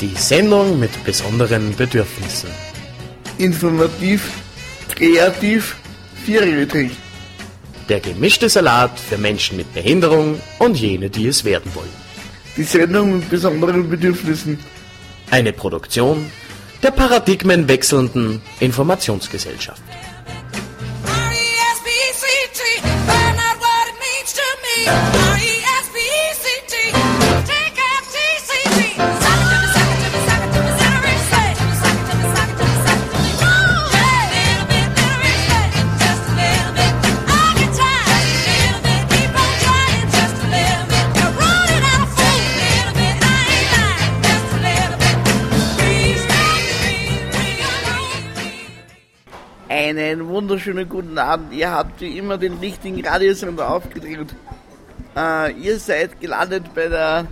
Die Sendung mit besonderen Bedürfnissen. Informativ, kreativ, vierrädrig. Der gemischte Salat für Menschen mit Behinderung und jene, die es werden wollen. Die Sendung mit besonderen Bedürfnissen. Eine Produktion der paradigmenwechselnden Informationsgesellschaft. Find out what it means to me. Einen wunderschönen guten Abend. Ihr habt wie immer den richtigen Radiosender aufgedreht. Äh, ihr seid gelandet bei der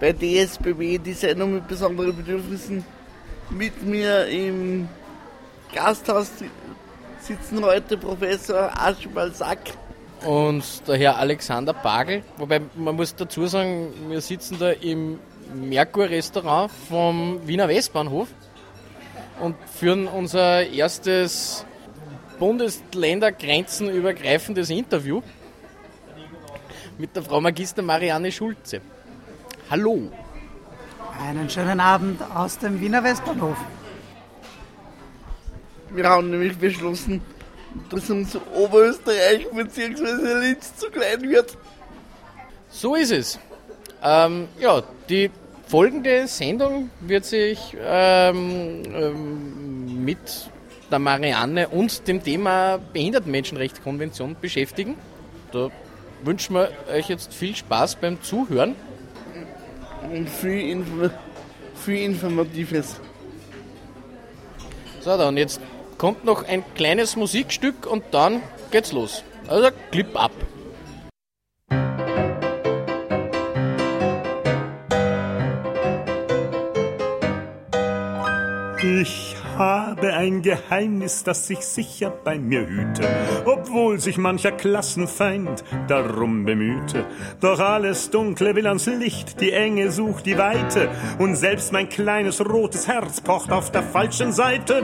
bei DSBW, die Sendung mit besonderen Bedürfnissen. Mit mir im Gasthaus sitzen heute Professor Archibald Sack. und der Herr Alexander Bagel. Wobei man muss dazu sagen, wir sitzen da im Merkur-Restaurant vom Wiener Westbahnhof und führen unser erstes bundesländergrenzenübergreifendes Interview mit der Frau Magister Marianne Schulze. Hallo. Einen schönen Abend aus dem Wiener Westbahnhof. Wir haben nämlich beschlossen, dass uns Oberösterreich bzw. Linz zu klein wird. So ist es. Ähm, ja, die folgende Sendung wird sich ähm, ähm, mit der Marianne und dem Thema Behindertenmenschenrechtskonvention beschäftigen. Da wünschen wir euch jetzt viel Spaß beim Zuhören. Und viel, Info viel Informatives. So, dann jetzt kommt noch ein kleines Musikstück und dann geht's los. Also Clip ab. Habe ein Geheimnis, das sich sicher bei mir hüte, obwohl sich mancher Klassenfeind darum bemühte. Doch alles Dunkle will ans Licht, die Enge sucht die Weite, und selbst mein kleines rotes Herz pocht auf der falschen Seite.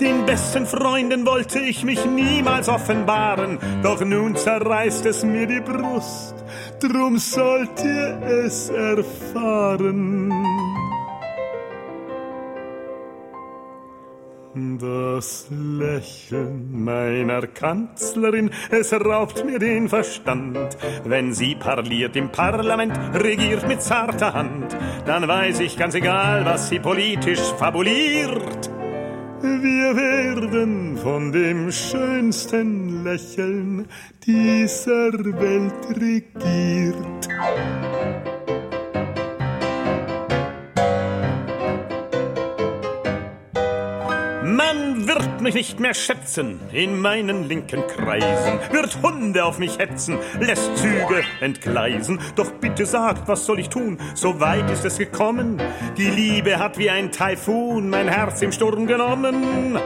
Den besten Freunden wollte ich mich niemals offenbaren, doch nun zerreißt es mir die Brust, drum sollt ihr es erfahren. Das Lächeln meiner Kanzlerin, es raubt mir den Verstand. Wenn sie parliert im Parlament, regiert mit zarter Hand, dann weiß ich ganz egal, was sie politisch fabuliert. Wir werden von dem schönsten Lächeln dieser Welt regiert. Man wird mich nicht mehr schätzen in meinen linken Kreisen, wird Hunde auf mich hetzen, lässt Züge entgleisen. Doch bitte sagt, was soll ich tun? So weit ist es gekommen. Die Liebe hat wie ein Taifun mein Herz im Sturm genommen.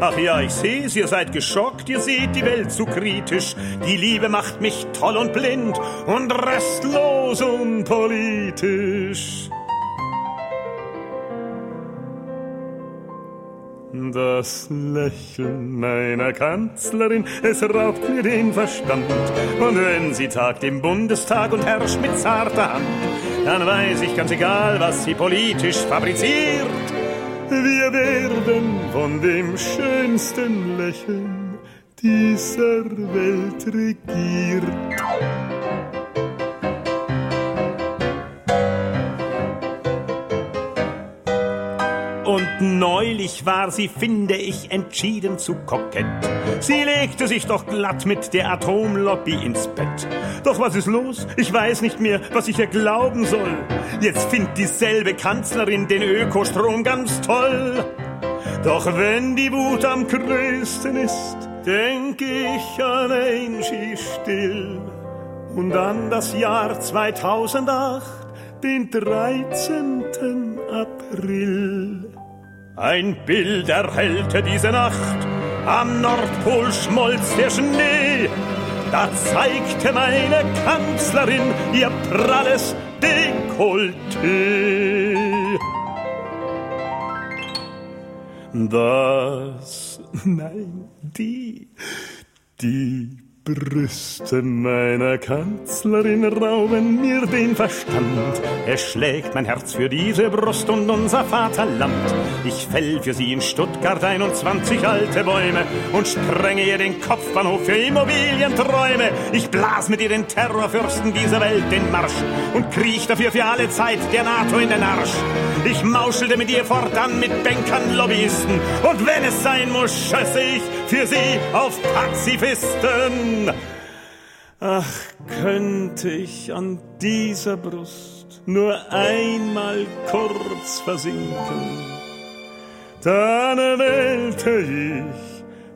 Ach ja, ich seh's, ihr seid geschockt, ihr seht die Welt zu kritisch. Die Liebe macht mich toll und blind und restlos unpolitisch. Das Lächeln meiner Kanzlerin, es raubt mir den Verstand. Und wenn sie tagt im Bundestag und herrscht mit zarter Hand, dann weiß ich ganz egal, was sie politisch fabriziert. Wir werden von dem schönsten Lächeln dieser Welt regiert. Neulich war sie, finde ich, entschieden zu kokett. Sie legte sich doch glatt mit der Atomlobby ins Bett. Doch was ist los? Ich weiß nicht mehr, was ich ihr glauben soll. Jetzt findet dieselbe Kanzlerin den Ökostrom ganz toll. Doch wenn die Wut am größten ist, denk ich an Angie still und an das Jahr 2008, den 13. April. Ein Bild erhellte diese Nacht, am Nordpol schmolz der Schnee. Da zeigte meine Kanzlerin ihr pralles Dekolleté. Das, nein, die, die Brüste meiner Kanzlerin rauben mir den Verstand. Es schlägt mein Herz für diese Brust und unser Vaterland. Ich fäll für sie in Stuttgart 21 alte Bäume und sprenge ihr den Kopfbahnhof für Immobilienträume. Ich blas mit ihr den Terrorfürsten dieser Welt den Marsch und kriech dafür für alle Zeit der NATO in den Arsch. Ich mauschelte mit ihr fortan mit Bankern, Lobbyisten und wenn es sein muss, schösse ich für sie auf Pazifisten. Ach, könnte ich an dieser Brust nur einmal kurz versinken, dann wählte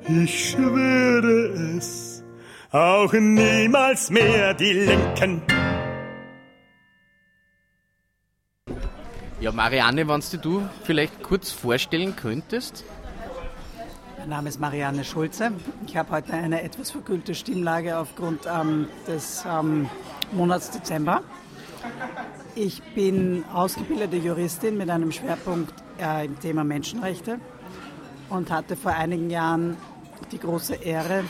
ich, ich schwöre es, auch niemals mehr die Linken. Ja, Marianne, wenn du vielleicht kurz vorstellen könntest. Mein Name ist Marianne Schulze. Ich habe heute eine etwas verkühlte Stimmlage aufgrund ähm, des ähm, Monats Dezember. Ich bin ausgebildete Juristin mit einem Schwerpunkt äh, im Thema Menschenrechte und hatte vor einigen Jahren die große Ehre,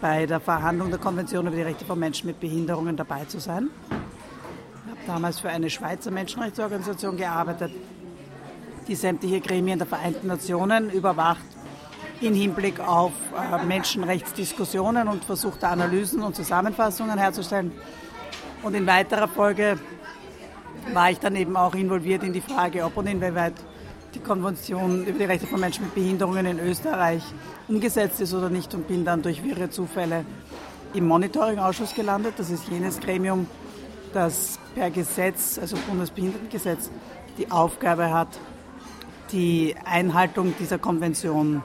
bei der Verhandlung der Konvention über die Rechte von Menschen mit Behinderungen dabei zu sein. Ich habe damals für eine Schweizer Menschenrechtsorganisation gearbeitet, die sämtliche Gremien der Vereinten Nationen überwacht in Hinblick auf äh, Menschenrechtsdiskussionen und versucht da Analysen und Zusammenfassungen herzustellen. Und in weiterer Folge war ich dann eben auch involviert in die Frage, ob und inwieweit die Konvention über die Rechte von Menschen mit Behinderungen in Österreich umgesetzt ist oder nicht und bin dann durch wirre Zufälle im Monitoring-Ausschuss gelandet. Das ist jenes Gremium, das per Gesetz, also Bundesbehindertengesetz, die Aufgabe hat, die Einhaltung dieser Konvention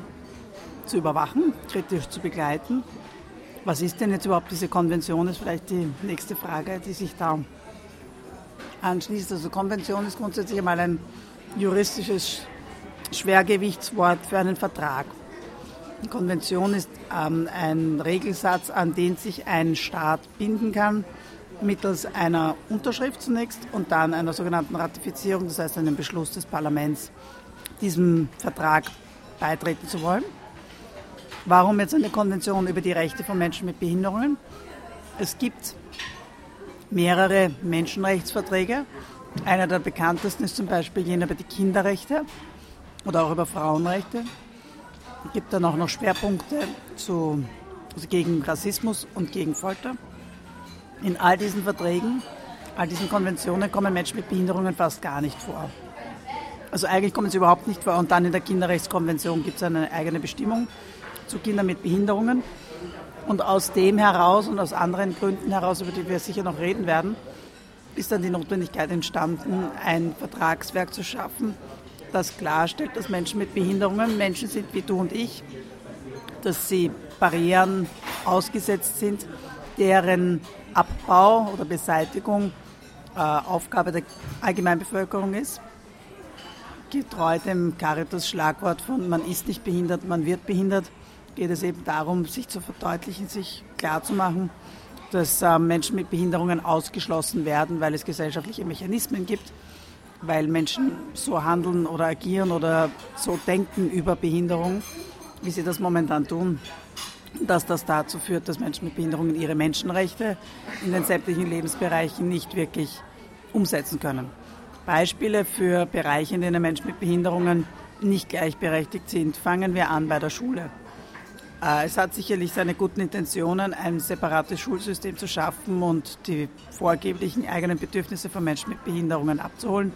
zu überwachen, kritisch zu begleiten. Was ist denn jetzt überhaupt diese Konvention, ist vielleicht die nächste Frage, die sich da anschließt. Also Konvention ist grundsätzlich einmal ein juristisches Schwergewichtswort für einen Vertrag. Die Konvention ist ähm, ein Regelsatz, an den sich ein Staat binden kann, mittels einer Unterschrift zunächst und dann einer sogenannten Ratifizierung, das heißt einem Beschluss des Parlaments, diesem Vertrag beitreten zu wollen. Warum jetzt eine Konvention über die Rechte von Menschen mit Behinderungen? Es gibt mehrere Menschenrechtsverträge. Einer der bekanntesten ist zum Beispiel jener über die Kinderrechte oder auch über Frauenrechte. Es gibt dann auch noch Schwerpunkte zu, also gegen Rassismus und gegen Folter. In all diesen Verträgen, all diesen Konventionen kommen Menschen mit Behinderungen fast gar nicht vor. Also eigentlich kommen sie überhaupt nicht vor. Und dann in der Kinderrechtskonvention gibt es eine eigene Bestimmung zu Kindern mit Behinderungen. Und aus dem heraus und aus anderen Gründen heraus, über die wir sicher noch reden werden, ist dann die Notwendigkeit entstanden, ein Vertragswerk zu schaffen, das klarstellt, dass Menschen mit Behinderungen Menschen sind wie du und ich, dass sie Barrieren ausgesetzt sind, deren Abbau oder Beseitigung äh, Aufgabe der Allgemeinbevölkerung ist. Getreu dem Caritas-Schlagwort von man ist nicht behindert, man wird behindert, geht es eben darum, sich zu verdeutlichen, sich klarzumachen, dass äh, Menschen mit Behinderungen ausgeschlossen werden, weil es gesellschaftliche Mechanismen gibt, weil Menschen so handeln oder agieren oder so denken über Behinderung, wie sie das momentan tun, dass das dazu führt, dass Menschen mit Behinderungen ihre Menschenrechte in den sämtlichen Lebensbereichen nicht wirklich umsetzen können. Beispiele für Bereiche, in denen Menschen mit Behinderungen nicht gleichberechtigt sind, fangen wir an bei der Schule. Äh, Es hat sicherlich seine guten Intentionen, ein separates Schulsystem zu schaffen und die vorgeblichen eigenen Bedürfnisse von Menschen mit Behinderungen abzuholen.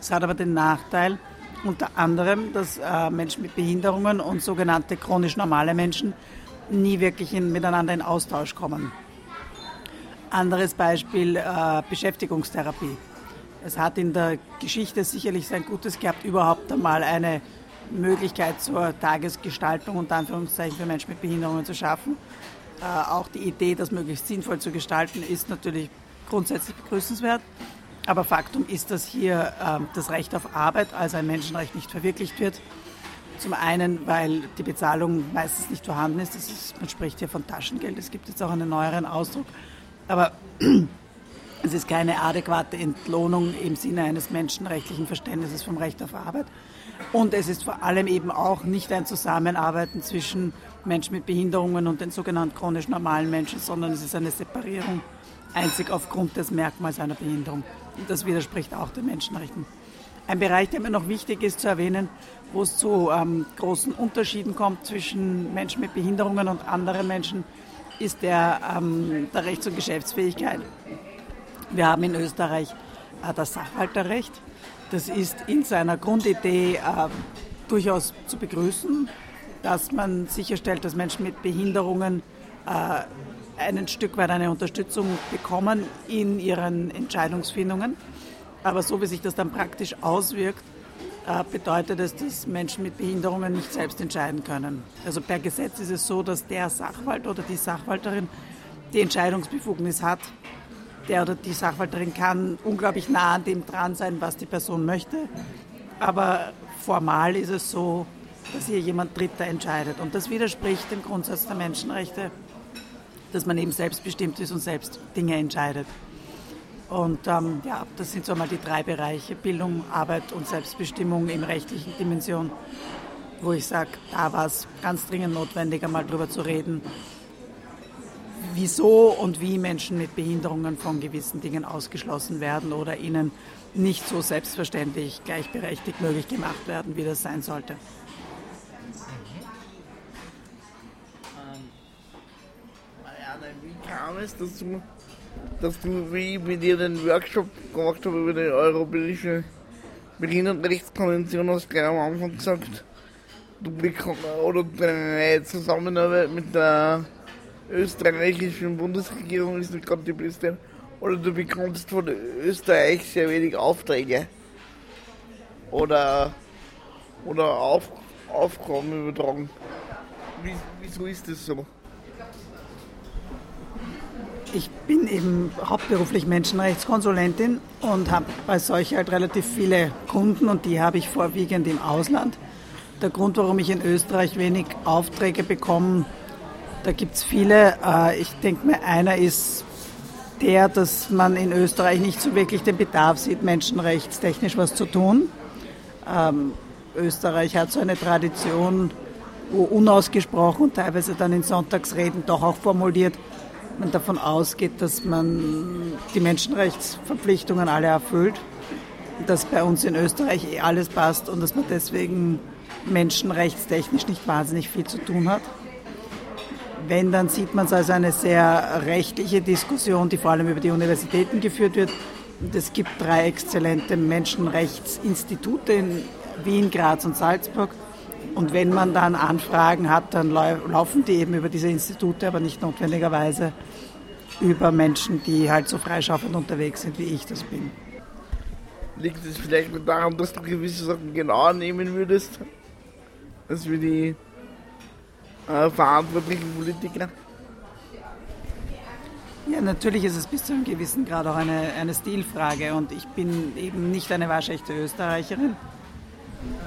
Es hat aber den Nachteil, unter anderem, dass äh, Menschen mit Behinderungen und sogenannte chronisch normale Menschen nie wirklich in, miteinander in Austausch kommen. Anderes Beispiel, äh, Beschäftigungstherapie. Es hat in der Geschichte sicherlich sein Gutes gehabt, überhaupt einmal eine Möglichkeit zur Tagesgestaltung und Anführungszeichen für Menschen mit Behinderungen zu schaffen. Äh, auch die Idee, das möglichst sinnvoll zu gestalten, ist natürlich grundsätzlich begrüßenswert. Aber Faktum ist, dass hier äh, das Recht auf Arbeit als ein Menschenrecht nicht verwirklicht wird. Zum einen, weil die Bezahlung meistens nicht vorhanden ist. Ist man spricht hier von Taschengeld. Es gibt jetzt auch einen neueren Ausdruck. Aber Es ist keine adäquate Entlohnung im Sinne eines menschenrechtlichen Verständnisses vom Recht auf Arbeit. Und es ist vor allem eben auch nicht ein Zusammenarbeiten zwischen Menschen mit Behinderungen und den sogenannten chronisch normalen Menschen, sondern es ist eine Separierung einzig aufgrund des Merkmals einer Behinderung. Und das widerspricht auch den Menschenrechten. Ein Bereich, der mir noch wichtig ist zu erwähnen, wo es zu ähm, großen Unterschieden kommt zwischen Menschen mit Behinderungen und anderen Menschen, ist der ähm, der Rechts- und Geschäftsfähigkeit. Wir haben in Österreich äh, das Sachwalterrecht. Das ist in seiner Grundidee äh, durchaus zu begrüßen, dass man sicherstellt, dass Menschen mit Behinderungen äh, ein Stück weit eine Unterstützung bekommen in ihren Entscheidungsfindungen. Aber so wie sich das dann praktisch auswirkt, äh, bedeutet es, dass Menschen mit Behinderungen nicht selbst entscheiden können. Also per Gesetz ist es so, dass der Sachwalt oder die Sachwalterin die Entscheidungsbefugnis hat. Der oder die Sachwalterin kann unglaublich nah an dem dran sein, was die Person möchte. Aber formal ist es so, dass hier jemand Dritter entscheidet. Und das widerspricht dem Grundsatz der Menschenrechte, dass man eben selbstbestimmt ist und selbst Dinge entscheidet. Und ähm, ja, das sind so mal die drei Bereiche, Bildung, Arbeit und Selbstbestimmung in rechtlichen Dimension, wo ich sage, da war es ganz dringend notwendig, einmal drüber zu reden, wieso und wie Menschen mit Behinderungen von gewissen Dingen ausgeschlossen werden oder ihnen nicht so selbstverständlich gleichberechtigt möglich gemacht werden, wie das sein sollte. Marianne, wie kam es dazu, dass du wie mit dir den Workshop gemacht habe über die Europäische Behindertenrechtskonvention, hast gleich am Anfang gesagt, du bekommst, oder deine Zusammenarbeit mit der österreichischen Bundesregierung ist nicht gerade die beste, oder du bekommst von Österreich sehr wenig Aufträge. Oder, oder Auf, Aufgaben übertragen. Wie, wieso ist das so? Ich bin eben hauptberuflich Menschenrechtskonsulentin und habe bei solch halt relativ viele Kunden und die habe ich vorwiegend im Ausland. Der Grund, warum ich in Österreich wenig Aufträge bekomme, da gibt es viele. Äh, Ich denke mir, einer ist der, dass man in Österreich nicht so wirklich den Bedarf sieht, menschenrechtstechnisch was zu tun. Ähm, Österreich hat so eine Tradition, wo unausgesprochen, teilweise dann in Sonntagsreden doch auch formuliert, man davon ausgeht, dass man die Menschenrechtsverpflichtungen alle erfüllt, dass bei uns in Österreich eh alles passt und dass man deswegen menschenrechtstechnisch nicht wahnsinnig viel zu tun hat. Wenn, dann sieht man es als eine sehr rechtliche Diskussion, die vor allem über die Universitäten geführt wird. Und es gibt drei exzellente Menschenrechtsinstitute in Wien, Graz und Salzburg. Und wenn man dann Anfragen hat, dann lau- laufen die eben über diese Institute, aber nicht notwendigerweise über Menschen, die halt so freischaffend unterwegs sind, wie ich das bin. Liegt es vielleicht daran, dass du gewisse Sachen genauer nehmen würdest, als wir die äh, verantwortlichen Politiker? Ja, natürlich ist es bis zu einem gewissen Grad auch eine, eine Stilfrage und ich bin eben nicht eine waschechte Österreicherin.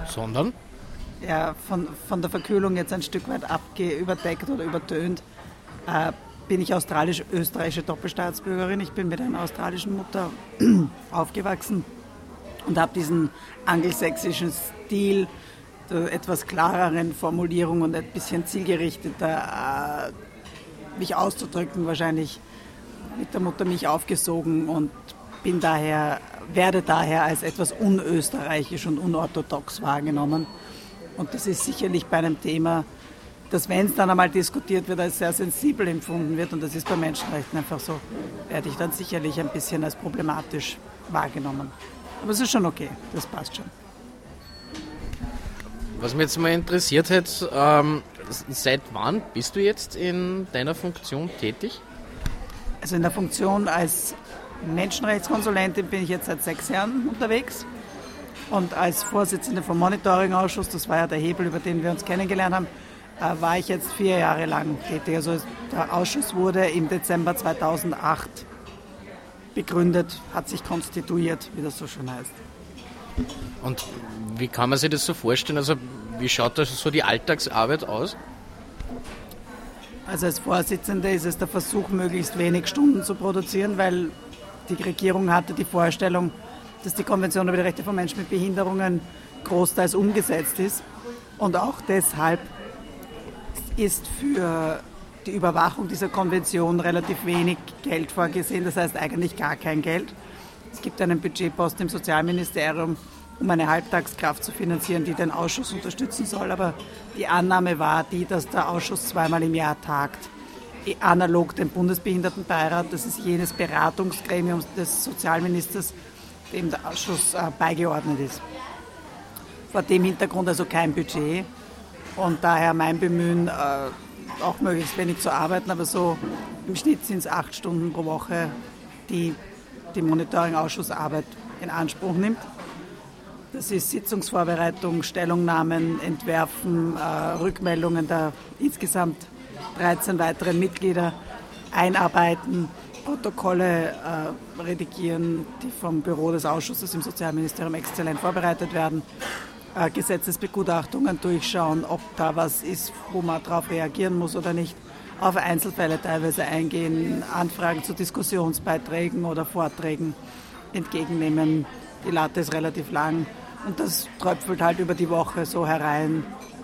Sondern? ja, von, von der Verkühlung jetzt ein Stück weit abge überdeckt oder übertönt, äh, bin ich australisch-österreichische Doppelstaatsbürgerin. Ich bin mit einer australischen Mutter aufgewachsen und habe diesen angelsächsischen Stil etwas klareren Formulierung und ein bisschen zielgerichteter äh, mich auszudrücken wahrscheinlich mit der Muttermilch aufgesogen und bin daher, werde daher als etwas unösterreichisch und unorthodox wahrgenommen. Und das ist sicherlich bei einem Thema, das, wenn es dann einmal diskutiert wird, als sehr sensibel empfunden wird, und das ist bei Menschenrechten einfach so, werde ich dann sicherlich ein bisschen als problematisch wahrgenommen. Aber es ist schon okay, das passt schon. Was mich jetzt mal interessiert hätte, ähm, seit wann bist du jetzt in deiner Funktion tätig? Also in der Funktion als Menschenrechtskonsulentin bin ich jetzt seit sechs Jahren unterwegs. Und als Vorsitzende vom Monitoring-Ausschuss, das war ja der Hebel, über den wir uns kennengelernt haben, äh, war ich jetzt vier Jahre lang tätig. Also der Ausschuss wurde im Dezember 2008 begründet, hat sich konstituiert, wie das so schön heißt. Und wie kann man sich das so vorstellen? Also wie schaut da so die Alltagsarbeit aus? Also als Vorsitzende ist es der Versuch, möglichst wenig Stunden zu produzieren, weil Die Regierung hatte die Vorstellung, dass die Konvention über die Rechte von Menschen mit Behinderungen großteils umgesetzt ist. Und auch deshalb ist für die Überwachung dieser Konvention relativ wenig Geld vorgesehen, das heißt eigentlich gar kein Geld. Es gibt einen Budgetposten im Sozialministerium, um eine Halbtagskraft zu finanzieren, die den Ausschuss unterstützen soll. Aber die Annahme war die, dass der Ausschuss zweimal im Jahr tagt, analog dem Bundesbehindertenbeirat. Das ist jenes Beratungsgremium des Sozialministers, dem der Ausschuss äh, beigeordnet ist. Vor dem Hintergrund also kein Budget und daher mein Bemühen, äh, auch möglichst wenig zu arbeiten, aber so im Schnitt sind es acht Stunden pro Woche, die die Monitoring-Ausschussarbeit in Anspruch nimmt. Das ist Sitzungsvorbereitung, Stellungnahmen, Entwerfen, äh, Rückmeldungen der insgesamt 13 weiteren Mitglieder, Einarbeiten, Protokolle äh, redigieren, die vom Büro des Ausschusses im Sozialministerium exzellent vorbereitet werden, äh, Gesetzesbegutachtungen durchschauen, ob da was ist, wo man darauf reagieren muss oder nicht, auf Einzelfälle teilweise eingehen, Anfragen zu Diskussionsbeiträgen oder Vorträgen entgegennehmen. Die Latte ist relativ lang und das tröpfelt halt über die Woche so herein,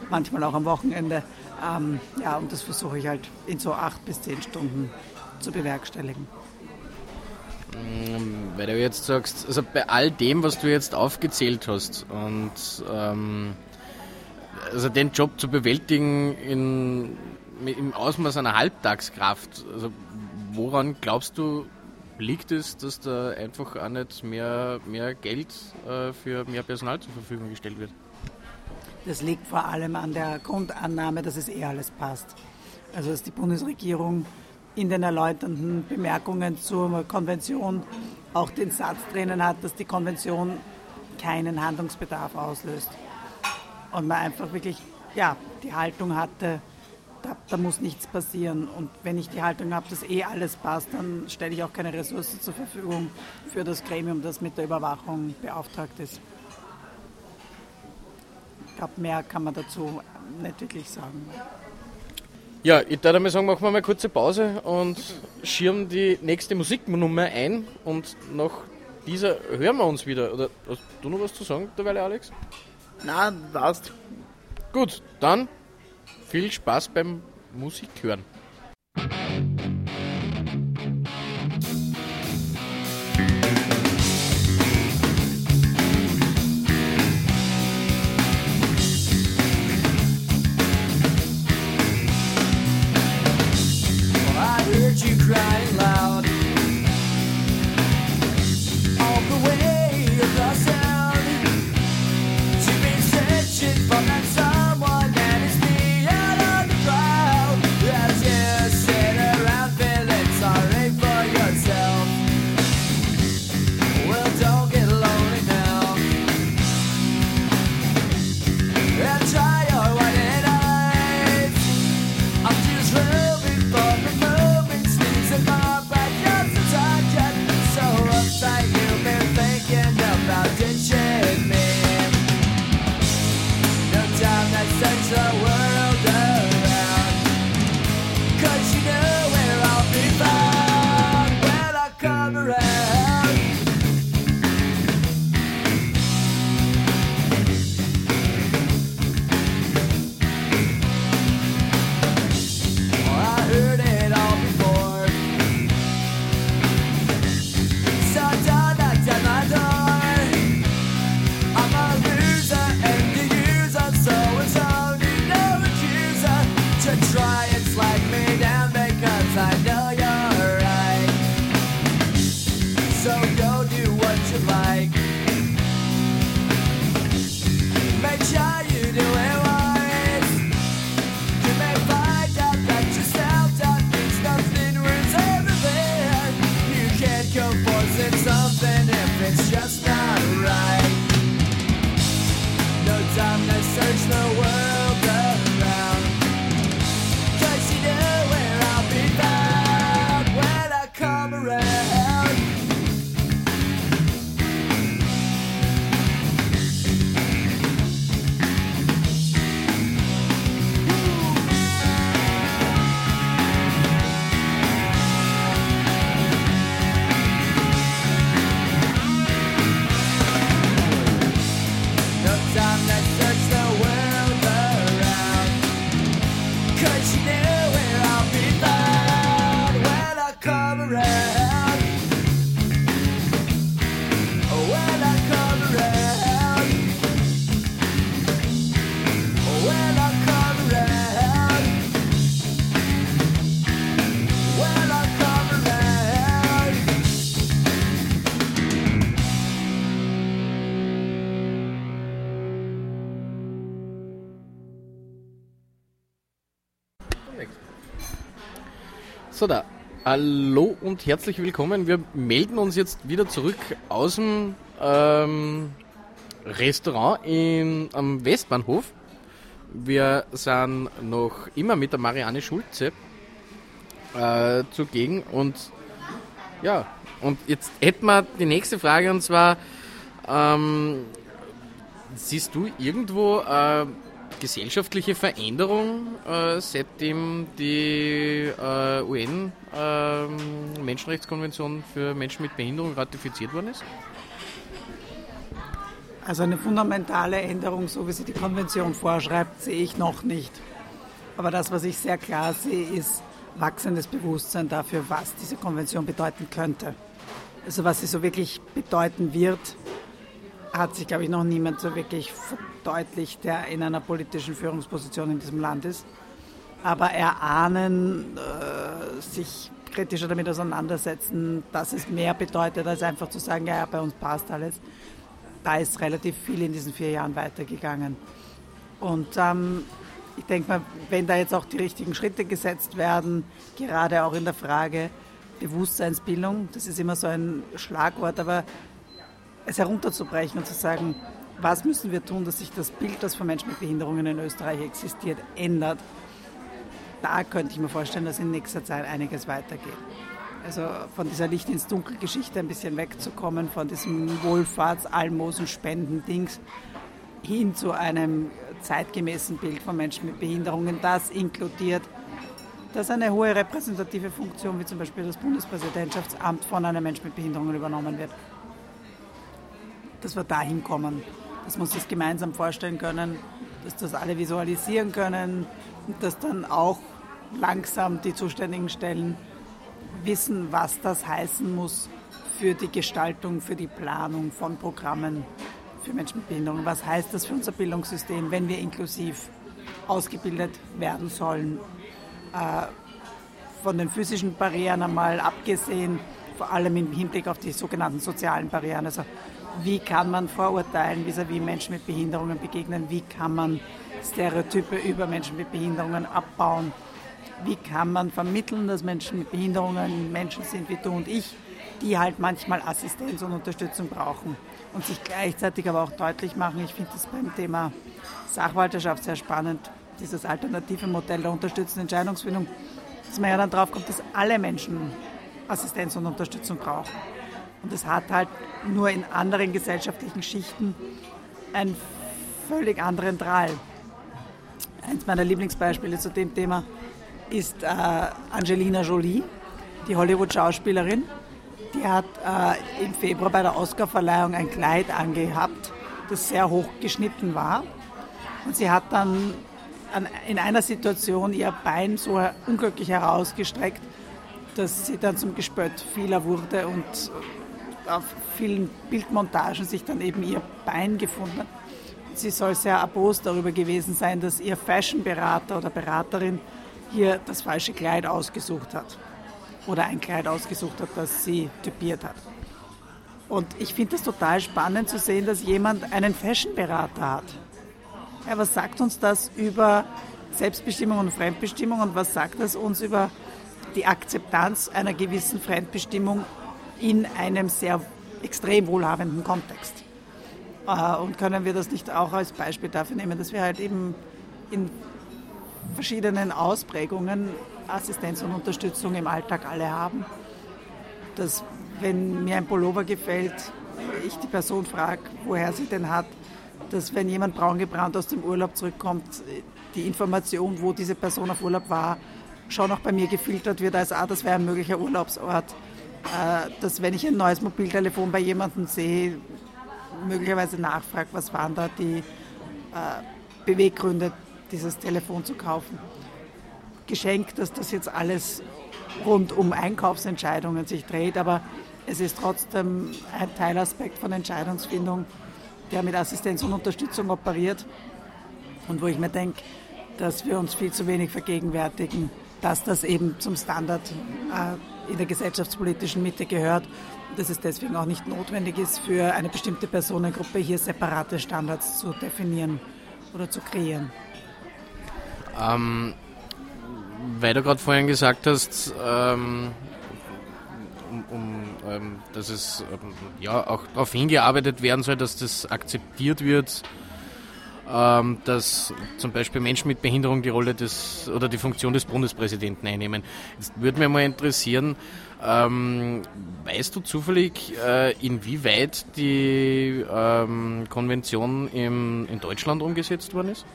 manchmal auch am Wochenende. Ähm, ja, und das versuche ich halt in so acht bis zehn Stunden zu bewerkstelligen. Weil du jetzt sagst, also bei all dem, was du jetzt aufgezählt hast und ähm, also den Job zu bewältigen in, im Ausmaß einer Halbtagskraft, also woran glaubst du, liegt es, dass da einfach auch nicht mehr, mehr Geld äh, für mehr Personal zur Verfügung gestellt wird? Das liegt vor allem an der Grundannahme, dass es eh alles passt. Also dass die Bundesregierung in den erläuternden Bemerkungen zur Konvention auch den Satz drinnen hat, dass die Konvention keinen Handlungsbedarf auslöst. Und man einfach wirklich ja, die Haltung hatte, da, da muss nichts passieren. Und wenn ich die Haltung habe, dass eh alles passt, dann stelle ich auch keine Ressourcen zur Verfügung für das Gremium, das mit der Überwachung beauftragt ist. Ich glaube, mehr kann man dazu nicht wirklich sagen. Ja, ich würde einmal sagen, machen wir mal eine kurze Pause und schirmen die nächste Musiknummer ein und nach dieser hören wir uns wieder. Oder hast du noch was zu sagen derweil, Alex? Na, passt. Gut, dann viel Spaß beim Musik hören. So, da. Hallo und herzlich willkommen. Wir melden uns jetzt wieder zurück aus dem ähm, Restaurant in, am Westbahnhof. Wir sind noch immer mit der Marianne Schulze äh, zugegen und ja, und jetzt hätten wir die nächste Frage und zwar, ähm, siehst du irgendwo äh, gesellschaftliche Veränderung, äh, seitdem die äh, UN-Menschenrechtskonvention für Menschen mit Behinderung ratifiziert worden ist? Also eine fundamentale Änderung, so wie sie die Konvention vorschreibt, sehe ich noch nicht. Aber das, was ich sehr klar sehe, ist wachsendes Bewusstsein dafür, was diese Konvention bedeuten könnte. Also was sie so wirklich bedeuten wird, hat sich, glaube ich, noch niemand so wirklich verdeutlicht, der in einer politischen Führungsposition in diesem Land ist. Aber erahnen, äh, sich kritischer damit auseinandersetzen, dass es mehr bedeutet, als einfach zu sagen, ja, ja, bei uns passt alles. Da ist relativ viel in diesen vier Jahren weitergegangen. Und ähm, ich denke mal, wenn da jetzt auch die richtigen Schritte gesetzt werden, gerade auch in der Frage Bewusstseinsbildung, das ist immer so ein Schlagwort, aber es herunterzubrechen und zu sagen, was müssen wir tun, dass sich das Bild, das von Menschen mit Behinderungen in Österreich existiert, ändert. Da könnte ich mir vorstellen, dass in nächster Zeit einiges weitergeht. Also von dieser Licht ins Dunkel Geschichte ein bisschen wegzukommen, von diesem Wohlfahrts-, Almosen-, Spenden-Dings hin zu einem zeitgemäßen Bild von Menschen mit Behinderungen, das inkludiert, dass eine hohe repräsentative Funktion wie zum Beispiel das Bundespräsidentschaftsamt von einem Menschen mit Behinderungen übernommen wird dass wir dahin kommen, dass wir uns das gemeinsam vorstellen können, dass das alle visualisieren können und dass dann auch langsam die zuständigen Stellen wissen, was das heißen muss für die Gestaltung, für die Planung von Programmen für Menschen mit Behinderung. Was heißt das für unser Bildungssystem, wenn wir inklusiv ausgebildet werden sollen? Äh, von den physischen Barrieren einmal abgesehen, vor allem im Hinblick auf die sogenannten sozialen Barrieren. Also wie kann man Vorurteilen vis-à-vis Menschen mit Behinderungen begegnen? Wie kann man Stereotype über Menschen mit Behinderungen abbauen? Wie kann man vermitteln, dass Menschen mit Behinderungen Menschen sind wie du und ich, die halt manchmal Assistenz und Unterstützung brauchen und sich gleichzeitig aber auch deutlich machen. Ich finde das beim Thema Sachwalterschaft sehr spannend, dieses alternative Modell der unterstützenden Entscheidungsfindung, dass man ja dann drauf kommt, dass alle Menschen Assistenz und Unterstützung brauchen. Und es hat halt nur in anderen gesellschaftlichen Schichten einen völlig anderen Drall. Eins meiner Lieblingsbeispiele zu dem Thema ist äh, Angelina Jolie, die Hollywood-Schauspielerin. Die hat äh, im Februar bei der Oscarverleihung ein Kleid angehabt, das sehr hoch geschnitten war. Und sie hat dann an, in einer Situation ihr Bein so unglücklich herausgestreckt, dass sie dann zum Gespött vieler wurde und auf vielen Bildmontagen sich dann eben ihr Bein gefunden hat. Sie soll sehr erbost darüber gewesen sein, dass ihr Fashionberater oder Beraterin hier das falsche Kleid ausgesucht hat. Oder ein Kleid ausgesucht hat, das sie typiert hat. Und ich finde es total spannend zu sehen, dass jemand einen Fashionberater hat. Ja, was sagt uns das über Selbstbestimmung und Fremdbestimmung und was sagt das uns über die Akzeptanz einer gewissen Fremdbestimmung in einem sehr extrem wohlhabenden Kontext? Äh, Und können wir das nicht auch als Beispiel dafür nehmen, dass wir halt eben in verschiedenen Ausprägungen Assistenz und Unterstützung im Alltag alle haben? Dass, wenn mir ein Pullover gefällt, ich die Person frage, woher sie den hat, dass wenn jemand braungebrannt aus dem Urlaub zurückkommt, die Information, wo diese Person auf Urlaub war, schon auch bei mir gefiltert wird, als ah, das wäre ein möglicher Urlaubsort. Äh, dass wenn ich ein neues Mobiltelefon bei jemandem sehe, möglicherweise nachfrage, was waren da die äh, Beweggründe, dieses Telefon zu kaufen. geschenkt, dass das jetzt alles rund um Einkaufsentscheidungen sich dreht, aber es ist trotzdem ein Teilaspekt von Entscheidungsfindung, der mit Assistenz und Unterstützung operiert und wo ich mir denke, dass wir uns viel zu wenig vergegenwärtigen, dass das eben zum Standard äh, in der gesellschaftspolitischen Mitte gehört, dass es deswegen auch nicht notwendig ist, für eine bestimmte Personengruppe hier separate Standards zu definieren oder zu kreieren. Ähm, weil du gerade vorhin gesagt hast, ähm, um, um, ähm, dass es ähm, ja auch darauf hingearbeitet werden soll, dass das akzeptiert wird, ähm, dass zum Beispiel Menschen mit Behinderung die Rolle des oder die Funktion des Bundespräsidenten einnehmen. Jetzt würde mich mal interessieren, ähm, weißt du zufällig, äh, inwieweit die ähm, Konvention im, in Deutschland umgesetzt worden ist?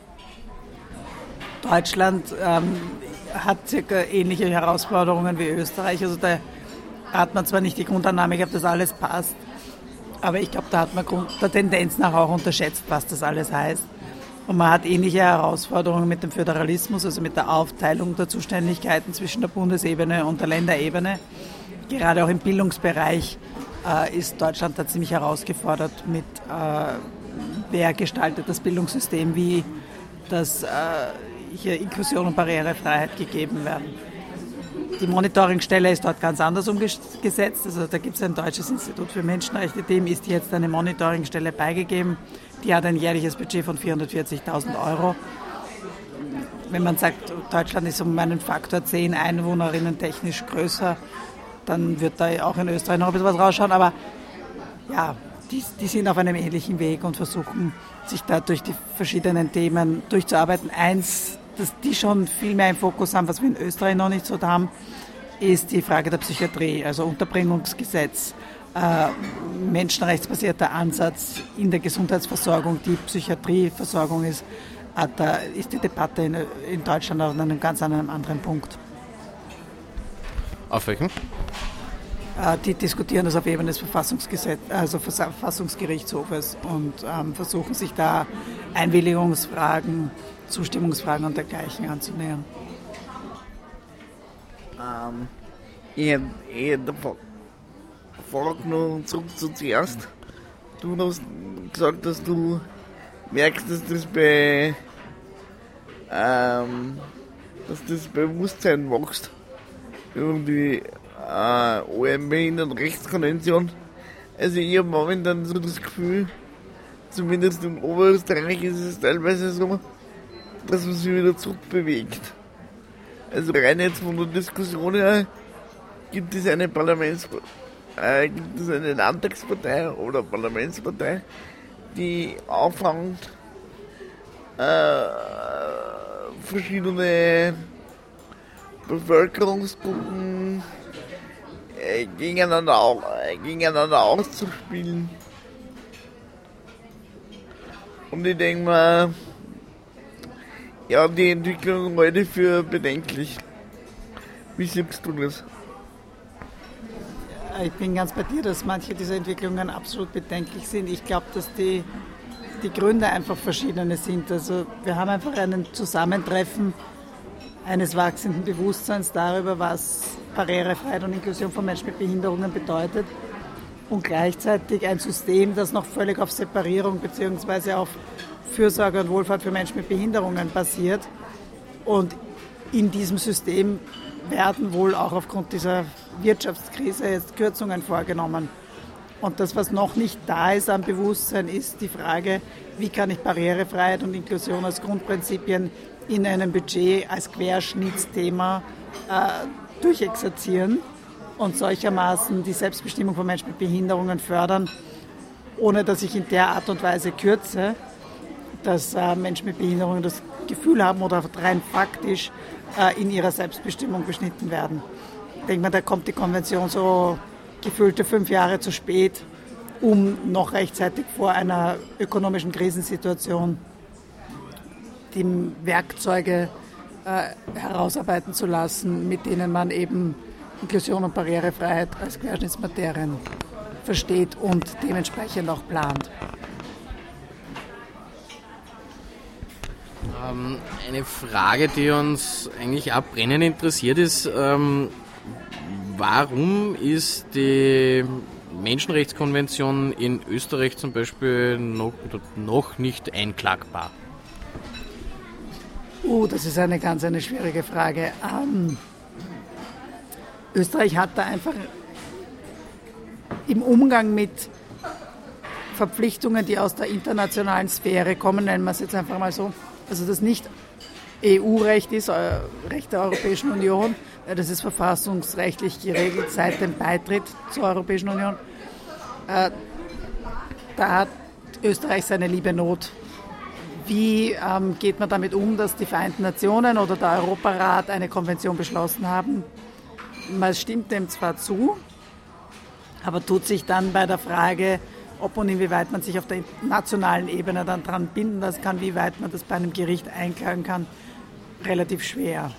Deutschland ähm, hat circa ähnliche Herausforderungen wie Österreich. Also da hat man zwar nicht die Grundannahme gehabt, dass alles passt, aber ich glaube, da hat man der Tendenz nach auch unterschätzt, was das alles heißt. Und man hat ähnliche Herausforderungen mit dem Föderalismus, also mit der Aufteilung der Zuständigkeiten zwischen der Bundesebene und der Länderebene. Gerade auch im Bildungsbereich äh, ist Deutschland da ziemlich herausgefordert mit, äh, wer gestaltet das Bildungssystem, wie dass äh, hier Inklusion und Barrierefreiheit gegeben werden. Die Monitoringstelle ist dort ganz anders umgesetzt. Also da gibt es ein deutsches Institut für Menschenrechte, dem ist jetzt eine Monitoringstelle beigegeben. Die hat ein jährliches Budget von 440.000 Euro. Wenn man sagt, Deutschland ist um einen Faktor 10 Einwohnerinnen technisch größer, dann wird da auch in Österreich noch ein bisschen was rausschauen. Aber ja, die, die sind auf einem ähnlichen Weg und versuchen, sich da durch die verschiedenen Themen durchzuarbeiten. Eins, das die schon viel mehr im Fokus haben, was wir in Österreich noch nicht so haben, ist die Frage der Psychiatrie, also Unterbringungsgesetz, äh, menschenrechtsbasierter Ansatz in der Gesundheitsversorgung, die Psychiatrieversorgung ist. Äh, da ist die Debatte in, in Deutschland auf einem ganz anderen, anderen Punkt. Auf welchen? Äh, Die diskutieren das auf Ebene des Verfassungsgesetz, also Verfassungsgerichtshofes und ähm, versuchen sich da Einwilligungsfragen, Zustimmungsfragen und dergleichen anzunähern. Ähm, ich hätte Frage noch zurück zu zuerst. Du hast gesagt, dass du merkst, dass das bei ähm, dass das Bewusstsein wächst über die äh, OM-Behindertenrechtskonvention. Also ich habe momentan so das Gefühl, zumindest in Oberösterreich ist es teilweise so, dass man sich wieder zurückbewegt. Also rein jetzt von der Diskussion her gibt es eine Parlaments äh, gibt es eine Landtagspartei oder Parlamentspartei, die anfängt äh, verschiedene Bevölkerungsgruppen äh, gegeneinander, äh, gegeneinander auszuspielen. Und ich denke mal, ja, die Entwicklung heute für bedenklich. Wie siehst du das? Ich bin ganz bei dir, dass manche dieser Entwicklungen absolut bedenklich sind. Ich glaube, dass die, die Gründe einfach verschiedene sind. Also wir haben einfach ein Zusammentreffen eines wachsenden Bewusstseins darüber, was Barrierefreiheit und Inklusion von Menschen mit Behinderungen bedeutet und gleichzeitig ein System, das noch völlig auf Separierung bzw. auf Fürsorge und Wohlfahrt für Menschen mit Behinderungen basiert. Und in diesem System werden wohl auch aufgrund dieser Wirtschaftskrise jetzt Kürzungen vorgenommen. Und das, was noch nicht da ist am Bewusstsein, ist die Frage, wie kann ich Barrierefreiheit und Inklusion als Grundprinzipien in einem Budget als Querschnittsthema äh, durchexerzieren und solchermaßen die Selbstbestimmung von Menschen mit Behinderungen fördern, ohne dass ich in der Art und Weise kürze, dass äh, Menschen mit Behinderungen das Gefühl haben oder rein faktisch äh, in ihrer Selbstbestimmung beschnitten werden. Ich denke mal, da kommt die Konvention so gefühlte fünf Jahre zu spät, um noch rechtzeitig vor einer ökonomischen Krisensituation die Werkzeuge äh, herausarbeiten zu lassen, mit denen man eben Inklusion und Barrierefreiheit als Querschnittsmaterien versteht und dementsprechend auch plant. Ähm, eine Frage, die uns eigentlich auch brennend interessiert ist, ähm, warum ist die Menschenrechtskonvention in Österreich zum Beispiel noch, noch nicht einklagbar? Uh, das ist eine ganz eine schwierige Frage. Ähm, Österreich hat da einfach im Umgang mit Verpflichtungen, die aus der internationalen Sphäre kommen, nennen wir es jetzt einfach mal so, also das nicht EU-Recht ist, äh, Recht der Europäischen Union, äh, das ist verfassungsrechtlich geregelt seit dem Beitritt zur Europäischen Union. Äh, da hat Österreich seine liebe Not. Wie ähm, geht man damit um, dass die Vereinten Nationen oder der Europarat eine Konvention beschlossen haben? Man stimmt dem zwar zu, aber tut sich dann bei der Frage, ob und inwieweit man sich auf der nationalen Ebene dann dran binden lassen kann, wie weit man das bei einem Gericht einklagen kann, relativ schwer.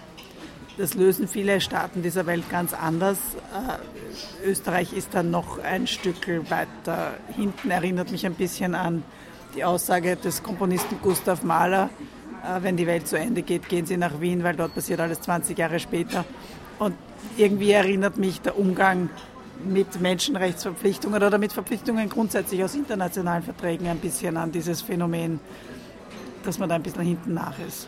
Das lösen viele Staaten dieser Welt ganz anders. Äh, Österreich ist dann noch ein Stück weiter hinten, erinnert mich ein bisschen an die Aussage des Komponisten Gustav Mahler, äh, wenn die Welt zu Ende geht, gehen Sie nach Wien, weil dort passiert alles 20 Jahre später. Und irgendwie erinnert mich der Umgang mit Menschenrechtsverpflichtungen oder mit Verpflichtungen grundsätzlich aus internationalen Verträgen ein bisschen an dieses Phänomen, dass man da ein bisschen hinten nach ist.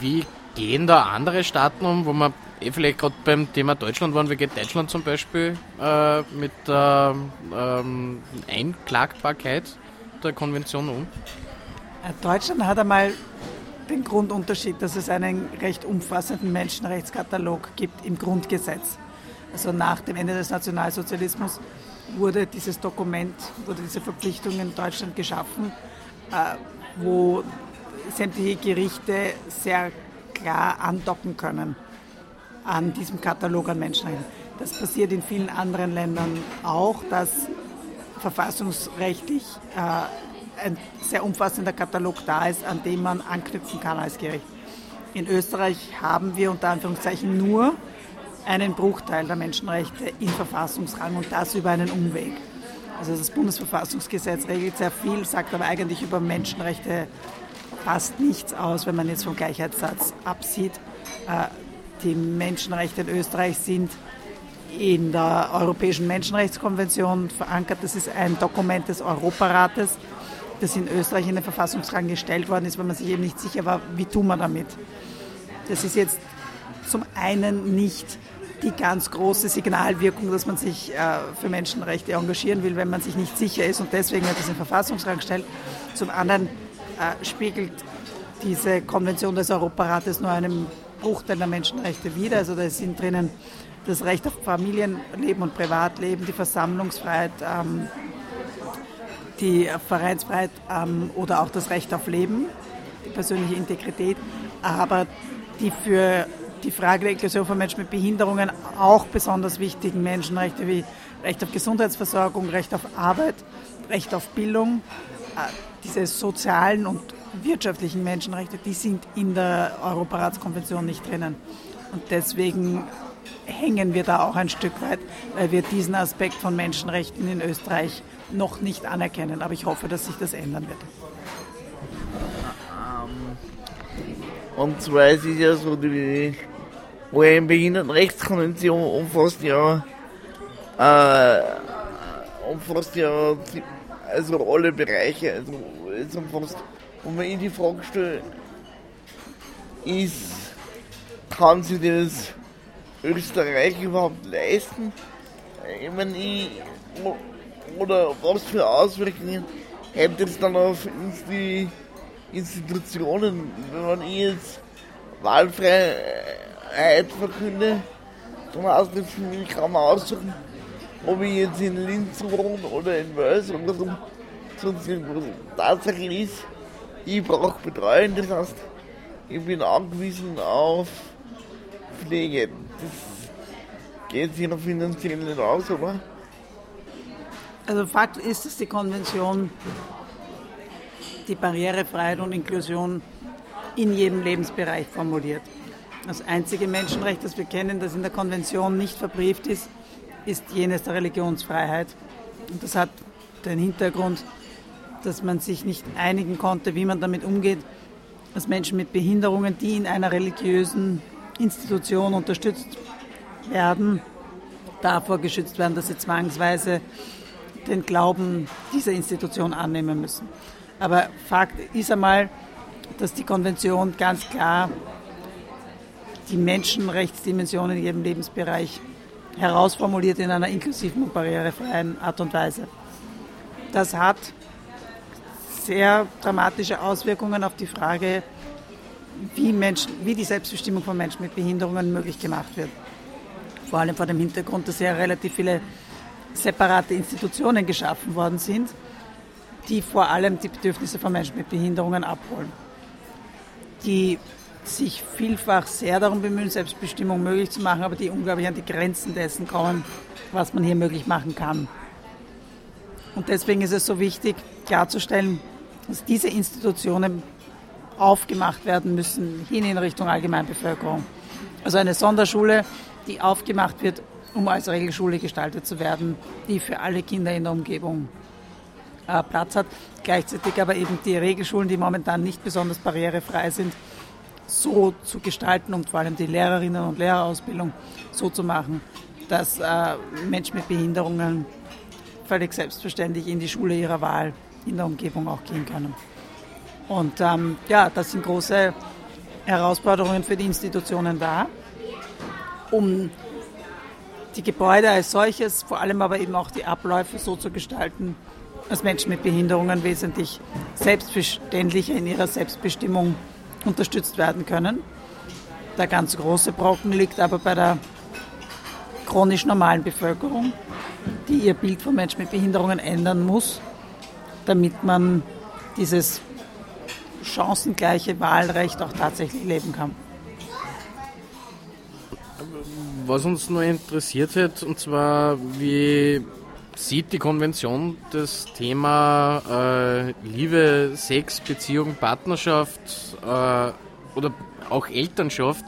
Wie gehen da andere Staaten um, wo man eh vielleicht gerade beim Thema Deutschland waren, wie geht Deutschland zum Beispiel äh, mit der ähm, Einklagbarkeit der Konvention um? Äh, Deutschland hat einmal den Grundunterschied, dass es einen recht umfassenden Menschenrechtskatalog gibt im Grundgesetz. Also nach dem Ende des Nationalsozialismus wurde dieses Dokument, wurde diese Verpflichtung in Deutschland geschaffen, äh, wo sämtliche Gerichte sehr klar andocken können an diesem Katalog an Menschenrechten. Das passiert in vielen anderen Ländern auch, dass verfassungsrechtlich äh, ein sehr umfassender Katalog da ist, an dem man anknüpfen kann als Gericht. In Österreich haben wir unter Anführungszeichen nur einen Bruchteil der Menschenrechte in Verfassungsrang und das über einen Umweg. Also das Bundesverfassungsgesetz regelt sehr viel, sagt aber eigentlich über Menschenrechte fast nichts aus, wenn man jetzt vom Gleichheitssatz absieht. Äh, Die Menschenrechte in Österreich sind in der Europäischen Menschenrechtskonvention verankert. Das ist ein Dokument des Europarates, das in Österreich in den Verfassungsrang gestellt worden ist, weil man sich eben nicht sicher war, wie tun wir damit. Das ist jetzt zum einen nicht die ganz große Signalwirkung, dass man sich äh, für Menschenrechte engagieren will, wenn man sich nicht sicher ist und deswegen hat das in den Verfassungsrang gestellt. Zum anderen äh, spiegelt diese Konvention des Europarates nur einen Bruchteil der Menschenrechte wider. Also da sind drinnen das Recht auf Familienleben und Privatleben, die Versammlungsfreiheit, ähm, die Vereinsfreiheit ähm, oder auch das Recht auf Leben, die persönliche Integrität, aber die für die Frage der Inklusion von Menschen mit Behinderungen auch besonders wichtigen Menschenrechte wie Recht auf Gesundheitsversorgung, Recht auf Arbeit, Recht auf Bildung, äh, diese sozialen und wirtschaftlichen Menschenrechte, die sind in der Europaratskonvention nicht drinnen. Und deswegen hängen wir da auch ein Stück weit, weil wir diesen Aspekt von Menschenrechten in Österreich noch nicht anerkennen. Aber ich hoffe, dass sich das ändern wird. Und zwar es ist ja so, die UN-Behindertenrechtskonvention umfasst ja, äh, umfasst ja also alle Bereiche. Also es umfasst, und wenn ich die Frage stelle, ist, kann sich das Österreich überhaupt leisten? Ich meine, ich, oder was für Auswirkungen hätte es dann auf die Institutionen, wenn ich jetzt Wahlfreiheit verkünde, dann heißt das für aussuchen, ob ich jetzt in Linz wohne oder in Wels oder so. Sonst irgendwo. Tatsache ist, ich brauche Betreuung, das heißt, ich bin angewiesen auf Pflege. Das geht sich noch finanziell nicht aus, oder? Also Fakt ist, dass die Konvention die Barrierefreiheit und Inklusion in jedem Lebensbereich formuliert. Das einzige Menschenrecht, das wir kennen, das in der Konvention nicht verbrieft ist, ist jenes der Religionsfreiheit. Und das hat den Hintergrund, dass man sich nicht einigen konnte, wie man damit umgeht, dass Menschen mit Behinderungen, die in einer religiösen Institution unterstützt werden, davor geschützt werden, dass sie zwangsweise den Glauben dieser Institution annehmen müssen. Aber Fakt ist einmal, dass die Konvention ganz klar die Menschenrechtsdimension in jedem Lebensbereich herausformuliert in einer inklusiven und barrierefreien Art und Weise. Das hat sehr dramatische Auswirkungen auf die Frage, wie, Menschen, wie die Selbstbestimmung von Menschen mit Behinderungen möglich gemacht wird. Vor allem vor dem Hintergrund, dass ja relativ viele separate Institutionen geschaffen worden sind, die vor allem die Bedürfnisse von Menschen mit Behinderungen abholen. Die sich vielfach sehr darum bemühen, Selbstbestimmung möglich zu machen, aber die unglaublich an die Grenzen dessen kommen, was man hier möglich machen kann. Und deswegen ist es so wichtig, klarzustellen, dass diese Institutionen aufgemacht werden müssen, hin in Richtung Allgemeinbevölkerung. Also eine Sonderschule, die aufgemacht wird, um als Regelschule gestaltet zu werden, die für alle Kinder in der Umgebung äh, Platz hat. Gleichzeitig aber eben die Regelschulen, die momentan nicht besonders barrierefrei sind, so zu gestalten und vor allem die Lehrerinnen und Lehrerausbildung so zu machen, dass äh, Menschen mit Behinderungen völlig selbstverständlich in die Schule ihrer Wahl in der Umgebung auch gehen können. Und ähm, ja, das sind große Herausforderungen für die Institutionen da, um die Gebäude als solches, vor allem aber eben auch die Abläufe so zu gestalten, dass Menschen mit Behinderungen wesentlich selbstverständlicher in ihrer Selbstbestimmung unterstützt werden können. Der ganz große Brocken liegt aber bei der chronisch normalen Bevölkerung, die ihr Bild von Menschen mit Behinderungen ändern muss, damit man dieses chancengleiche Wahlrecht auch tatsächlich leben kann. Was uns nur interessiert hat, und zwar, wie sieht die Konvention das Thema äh, Liebe, Sex, Beziehung, Partnerschaft äh, oder auch Elternschaft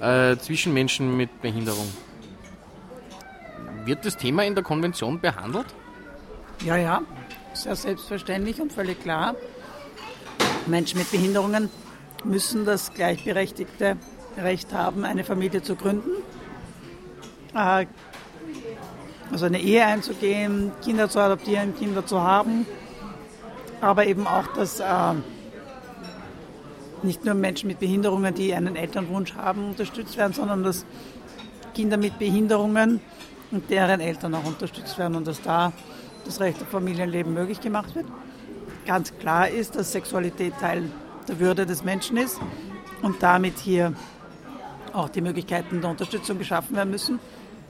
äh, zwischen Menschen mit Behinderung? Wird das Thema in der Konvention behandelt? Ja, ja, sehr selbstverständlich und völlig klar. Menschen mit Behinderungen müssen das gleichberechtigte Recht haben, eine Familie zu gründen, äh, also eine Ehe einzugehen, Kinder zu adoptieren, Kinder zu haben, aber eben auch, dass äh, nicht nur Menschen mit Behinderungen, die einen Elternwunsch haben, unterstützt werden, sondern dass Kinder mit Behinderungen und deren Eltern auch unterstützt werden und dass da das Recht auf Familienleben möglich gemacht wird. Ganz klar ist, dass Sexualität Teil der Würde des Menschen ist und damit hier auch die Möglichkeiten der Unterstützung geschaffen werden müssen.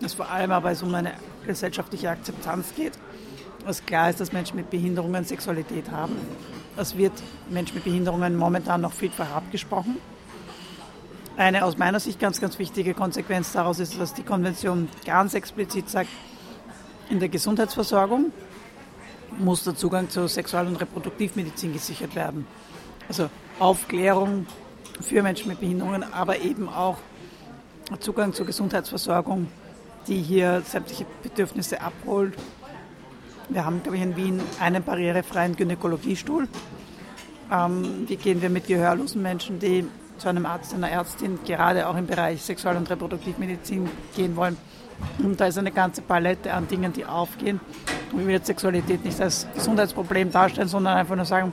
Dass vor allem aber es um eine gesellschaftliche Akzeptanz geht. Was klar ist, dass Menschen mit Behinderungen Sexualität haben. Es wird Menschen mit Behinderungen momentan noch vielfach abgesprochen. Eine aus meiner Sicht ganz, ganz wichtige Konsequenz daraus ist, dass die Konvention ganz explizit sagt, in der Gesundheitsversorgung muss der Zugang zur Sexual- und Reproduktivmedizin gesichert werden. Also Aufklärung für Menschen mit Behinderungen, aber eben auch Zugang zur Gesundheitsversorgung, die hier sämtliche Bedürfnisse abholt. Wir haben, glaube ich, in Wien einen barrierefreien Gynäkologiestuhl. Ähm, wie gehen wir mit gehörlosen Menschen, die zu einem Arzt, einer Ärztin, gerade auch im Bereich Sexual- und Reproduktivmedizin gehen wollen? Und da ist eine ganze Palette an Dingen, die aufgehen. Und ich will jetzt Sexualität nicht als Gesundheitsproblem darstellen, sondern einfach nur sagen,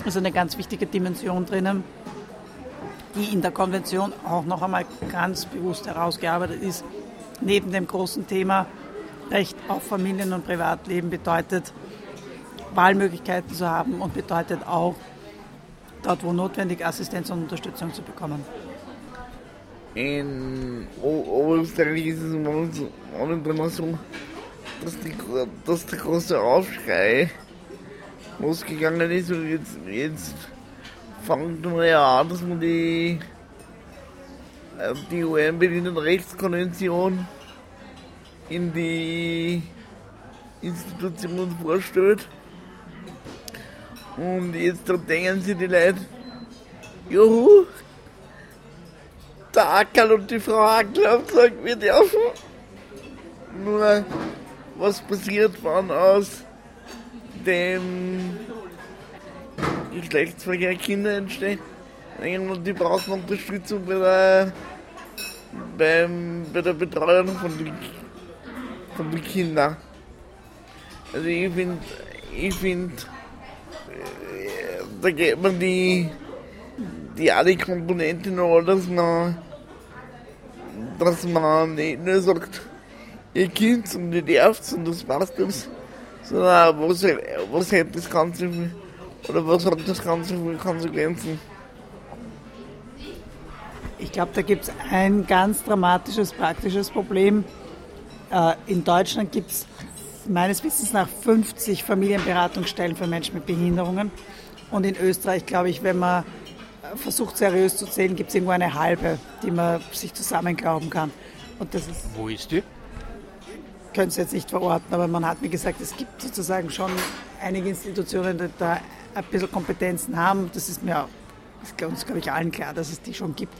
es ist eine ganz wichtige Dimension drinnen, die in der Konvention auch noch einmal ganz bewusst herausgearbeitet ist. Neben dem großen Thema Recht auf Familien- und Privatleben bedeutet, Wahlmöglichkeiten zu haben und bedeutet auch, dort wo notwendig, Assistenz und Unterstützung zu bekommen. In O- Oberösterreich ist es immer so, dass, die, gro- dass der große Aufschrei losgegangen ist und jetzt, jetzt fängt man ja an, dass man die, äh, die UN-Behindertenrechtskonvention in die Institution vorstellt. Und jetzt denken sich die Leute, juhu, der Ackerl und die Frau Ackerl haben gesagt, wir dürfen. Nur, was passiert, wenn aus dem Geschlechtsverkehr Kinder entstehen? Die brauchen Unterstützung bei der, beim, bei der Betreuung von den, von den Kindern. Also ich finde, ich finde, äh, da geht man die, die alle Komponenten noch, dass man, dass man nicht nur sagt, ihr Kind und ihr nervt und das passt das, sondern was, was hat das Ganze für, oder was hat das Ganze für Konsequenzen? Ich glaube, da gibt es ein ganz dramatisches praktisches Problem. Äh, in Deutschland gibt es meines Wissens nach 50 Familienberatungsstellen für Menschen mit Behinderungen. Und in Österreich, glaube ich, wenn man versucht seriös zu zählen, gibt es irgendwo eine halbe, die man sich zusammenglauben kann. Und das ist Wo ist die? könnte es jetzt nicht verorten, aber man hat mir gesagt, es gibt sozusagen schon einige Institutionen, die da ein bisschen Kompetenzen haben. Das ist mir auch, ist uns, glaube ich, allen klar, dass es die schon gibt.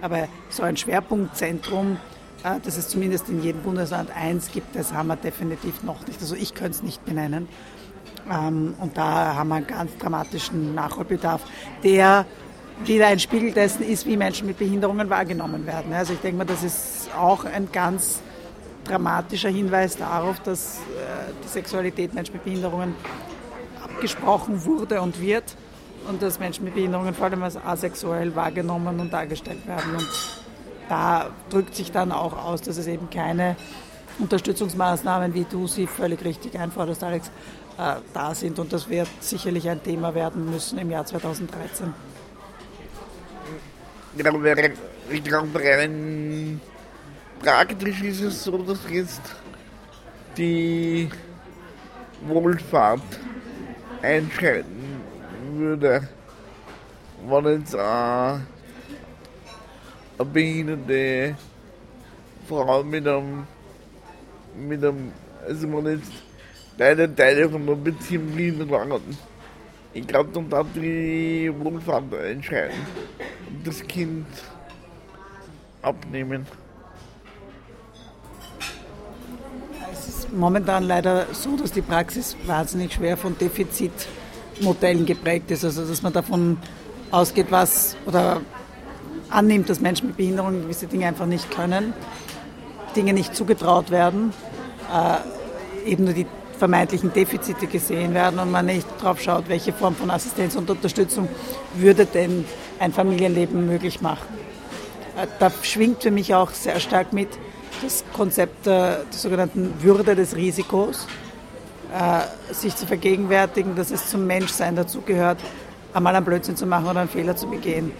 Aber so ein Schwerpunktzentrum, äh, dass es zumindest in jedem Bundesland eins gibt, das haben wir definitiv noch nicht. Also ich könnte es nicht benennen. Ähm, Und da haben wir einen ganz dramatischen Nachholbedarf, der wieder ein Spiegel dessen ist, wie Menschen mit Behinderungen wahrgenommen werden. Also ich denke mal, das ist auch ein ganz dramatischer Hinweis darauf, dass äh, die Sexualität Menschen mit Behinderungen abgesprochen wurde und wird und dass Menschen mit Behinderungen vor allem als asexuell wahrgenommen und dargestellt werden. Und da drückt sich dann auch aus, dass es eben keine Unterstützungsmaßnahmen, wie du sie völlig richtig einforderst, Alex, äh, da sind. Und das wird sicherlich ein Thema werden müssen im Jahr 2013. Ich glaube, rein praktisch ist es so, dass jetzt die Wohlfahrt einschreiten würde, wenn jetzt eine, behinderte Frau mit einem, mit einem, also wenn jetzt beide Teile von der Beziehung behindert waren. Ich glaube, dann darf die Wohlfahrt einschreiten und das Kind abnehmen. Es ist momentan leider so, dass die Praxis wahnsinnig schwer von Defizitmodellen geprägt ist. Also dass man davon ausgeht, was oder annimmt, dass Menschen mit Behinderungen gewisse Dinge einfach nicht können, Dinge nicht zugetraut werden, äh, eben nur die vermeintlichen Defizite gesehen werden und man nicht drauf schaut, welche Form von Assistenz und Unterstützung würde denn ein Familienleben möglich machen. Äh, Da schwingt für mich auch sehr stark mit das Konzept der, sogenannten Würde des Risikos, äh, sich zu vergegenwärtigen, dass es zum Menschsein dazugehört, einmal einen Blödsinn zu machen oder einen Fehler zu begehen.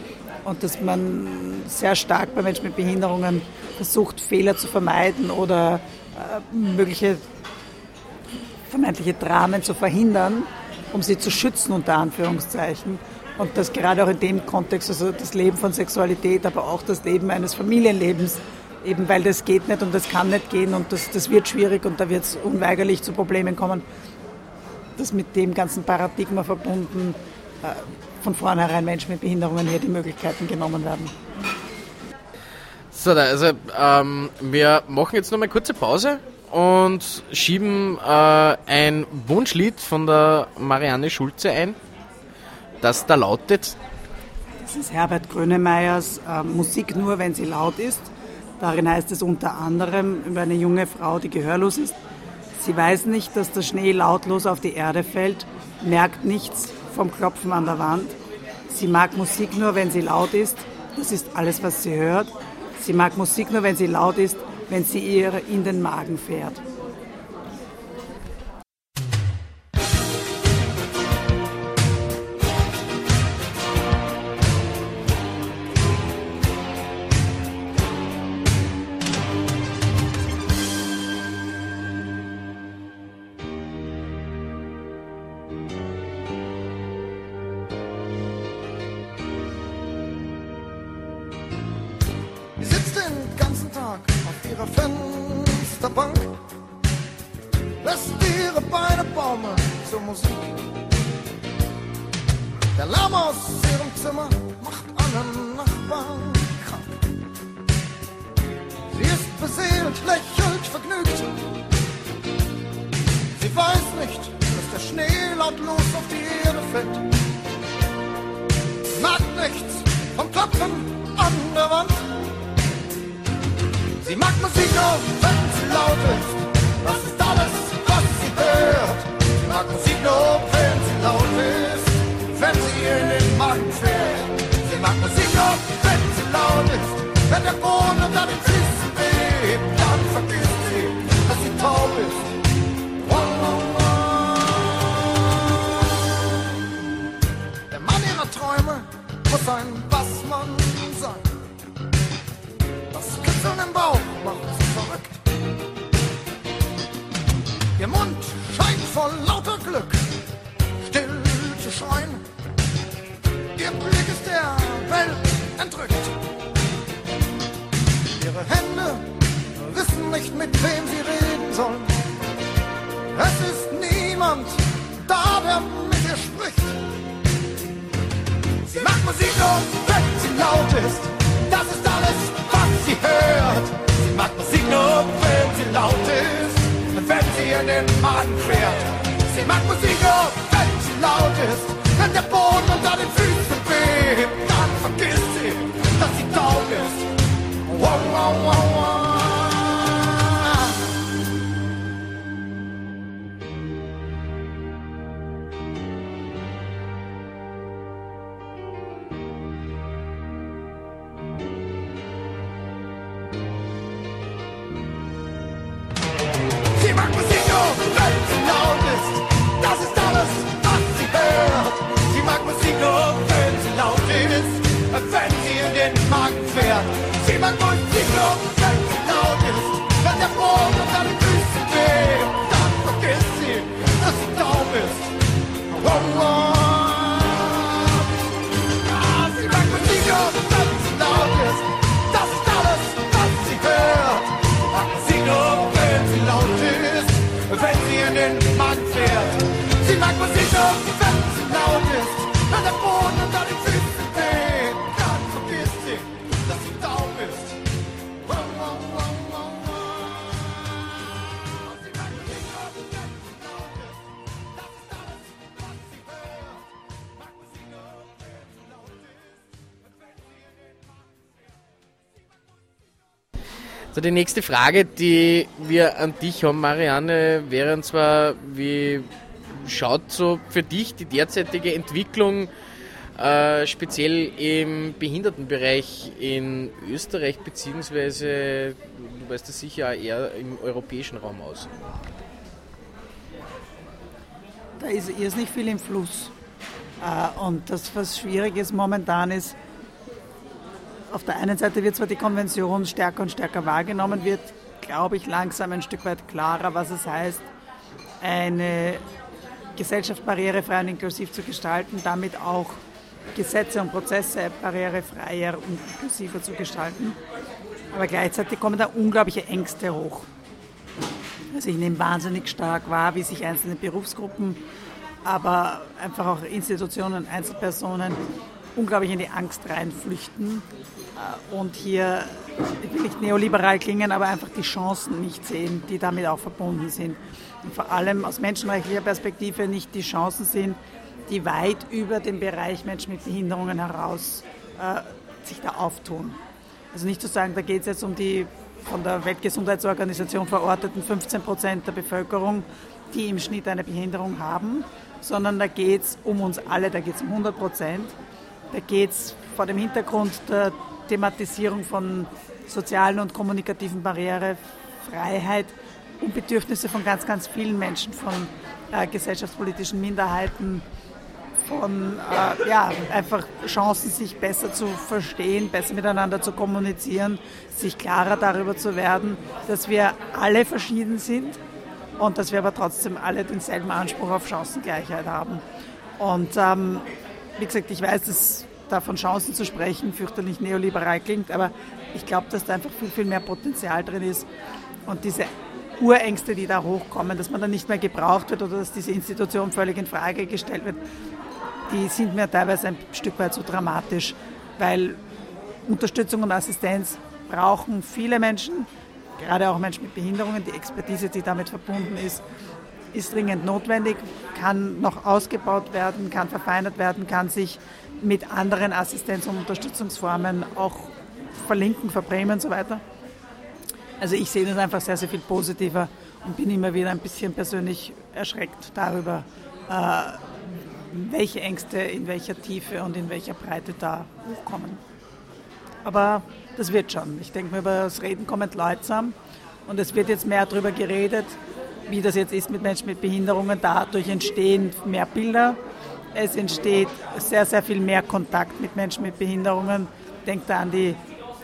Und dass man sehr stark bei Menschen mit Behinderungen versucht, Fehler zu vermeiden oder äh, mögliche vermeintliche Dramen zu verhindern, um sie zu schützen, unter Anführungszeichen. Und das gerade auch in dem Kontext, also das Leben von Sexualität, aber auch das Leben eines Familienlebens, eben weil das geht nicht und das kann nicht gehen und das, das wird schwierig und da wird es unweigerlich zu Problemen kommen, dass mit dem ganzen Paradigma verbunden äh, von vornherein Menschen mit Behinderungen hier die Möglichkeiten genommen werden. So, also ähm, wir machen jetzt noch mal eine kurze Pause und schieben äh, ein Wunschlied von der Marianne Schulze ein, das da lautet Das ist Herbert Grönemeyers äh, Musik nur, wenn sie laut ist. Darin heißt es unter anderem über eine junge Frau, die gehörlos ist. Sie weiß nicht, dass der Schnee lautlos auf die Erde fällt, merkt nichts vom Klopfen an der Wand. Sie mag Musik nur, wenn sie laut ist. Das ist alles, was sie hört. Sie mag Musik nur, wenn sie laut ist, wenn sie ihr in den Magen fährt. Schnee lautlos auf die Erde fällt. Merkt nichts vom Klopfen an der Wand. Sie mag Musik nur, wenn sie laut ist. Das ist alles, was sie hört. Sie mag Musik nur, wenn sie laut ist. Wenn sie in den Magen fährt. Sie mag Musik nur, wenn sie laut ist. Wenn der Boden unter den Füßen muss ein Bassmann sein. Das Kitzeln im Bauch macht sie verrückt. Ihr Mund scheint vor lauter Glück still zu schreien. Ihr Blick ist der Welt entrückt. Ihre Hände wissen nicht, mit wem sie reden sollen. Es ist niemand da, der mit ihr spricht. Sie macht Musik nur, wenn sie laut ist. Das ist alles, was sie hört. Sie macht Musik nur, wenn sie laut ist. Wenn sie in den Magen fährt. Sie macht Musik nur, wenn sie laut ist. Wenn der Boden unter den Füßen bebt, dann vergisst sie, dass sie taub ist. Wow, wow, wow, wow. Den Magen fährt. Sie mag die nächste Frage, die wir an dich haben, Marianne, wäre und zwar, wie schaut so für dich die derzeitige Entwicklung äh, speziell im Behindertenbereich in Österreich, beziehungsweise, du weißt das sicher auch eher im europäischen Raum aus? Da ist irrsinnig viel im Fluss. Äh, Und das, was schwierig ist momentan, ist, auf der einen Seite wird zwar die Konvention stärker und stärker wahrgenommen, wird, glaube ich, langsam ein Stück weit klarer, was es heißt, eine Gesellschaft barrierefrei und inklusiv zu gestalten, damit auch Gesetze und Prozesse barrierefreier und inklusiver zu gestalten. Aber gleichzeitig kommen da unglaubliche Ängste hoch. Also ich nehme wahnsinnig stark wahr, wie sich einzelne Berufsgruppen, aber einfach auch Institutionen Einzelpersonen unglaublich in die Angst reinflüchten und hier, ich will nicht neoliberal klingen, aber einfach die Chancen nicht sehen, die damit auch verbunden sind. Und vor allem aus menschenrechtlicher Perspektive nicht die Chancen sehen, die weit über den Bereich Menschen mit Behinderungen heraus äh, sich da auftun. Also nicht zu sagen, da geht es jetzt um die von der Weltgesundheitsorganisation verorteten 15 Prozent der Bevölkerung, die im Schnitt eine Behinderung haben, sondern da geht es um uns alle, da geht es um 100 Prozent. Da geht es vor dem Hintergrund der Thematisierung von sozialen und kommunikativen Barrierefreiheit um Bedürfnisse von ganz, ganz vielen Menschen, von äh, gesellschaftspolitischen Minderheiten, von äh, ja, einfach Chancen, sich besser zu verstehen, besser miteinander zu kommunizieren, sich klarer darüber zu werden, dass wir alle verschieden sind und dass wir aber trotzdem alle denselben Anspruch auf Chancengleichheit haben. Und ähm, wie gesagt, ich weiß, dass da von Chancen zu sprechen fürchterlich neoliberal klingt, aber ich glaube, dass da einfach viel, viel mehr Potenzial drin ist. Und diese Urängste, die da hochkommen, dass man dann nicht mehr gebraucht wird oder dass diese Institution völlig in Frage gestellt wird, die sind mir teilweise ein Stück weit zu dramatisch, weil Unterstützung und Assistenz brauchen viele Menschen, gerade auch Menschen mit Behinderungen. Die Expertise, die damit verbunden ist, ist dringend notwendig, kann noch ausgebaut werden, kann verfeinert werden, kann sich mit anderen Assistenz- und Unterstützungsformen auch verlinken, verbremen und so weiter. Also ich sehe das einfach sehr, sehr viel positiver und bin immer wieder ein bisschen persönlich erschreckt darüber, äh, welche Ängste in welcher Tiefe und in welcher Breite da hochkommen. Aber das wird schon. Ich denke mir, über das Reden kommt Leute zusammen und es wird jetzt mehr darüber geredet, wie das jetzt ist mit Menschen mit Behinderungen. Dadurch entstehen mehr Bilder. Es entsteht sehr, sehr viel mehr Kontakt mit Menschen mit Behinderungen. Denkt da an die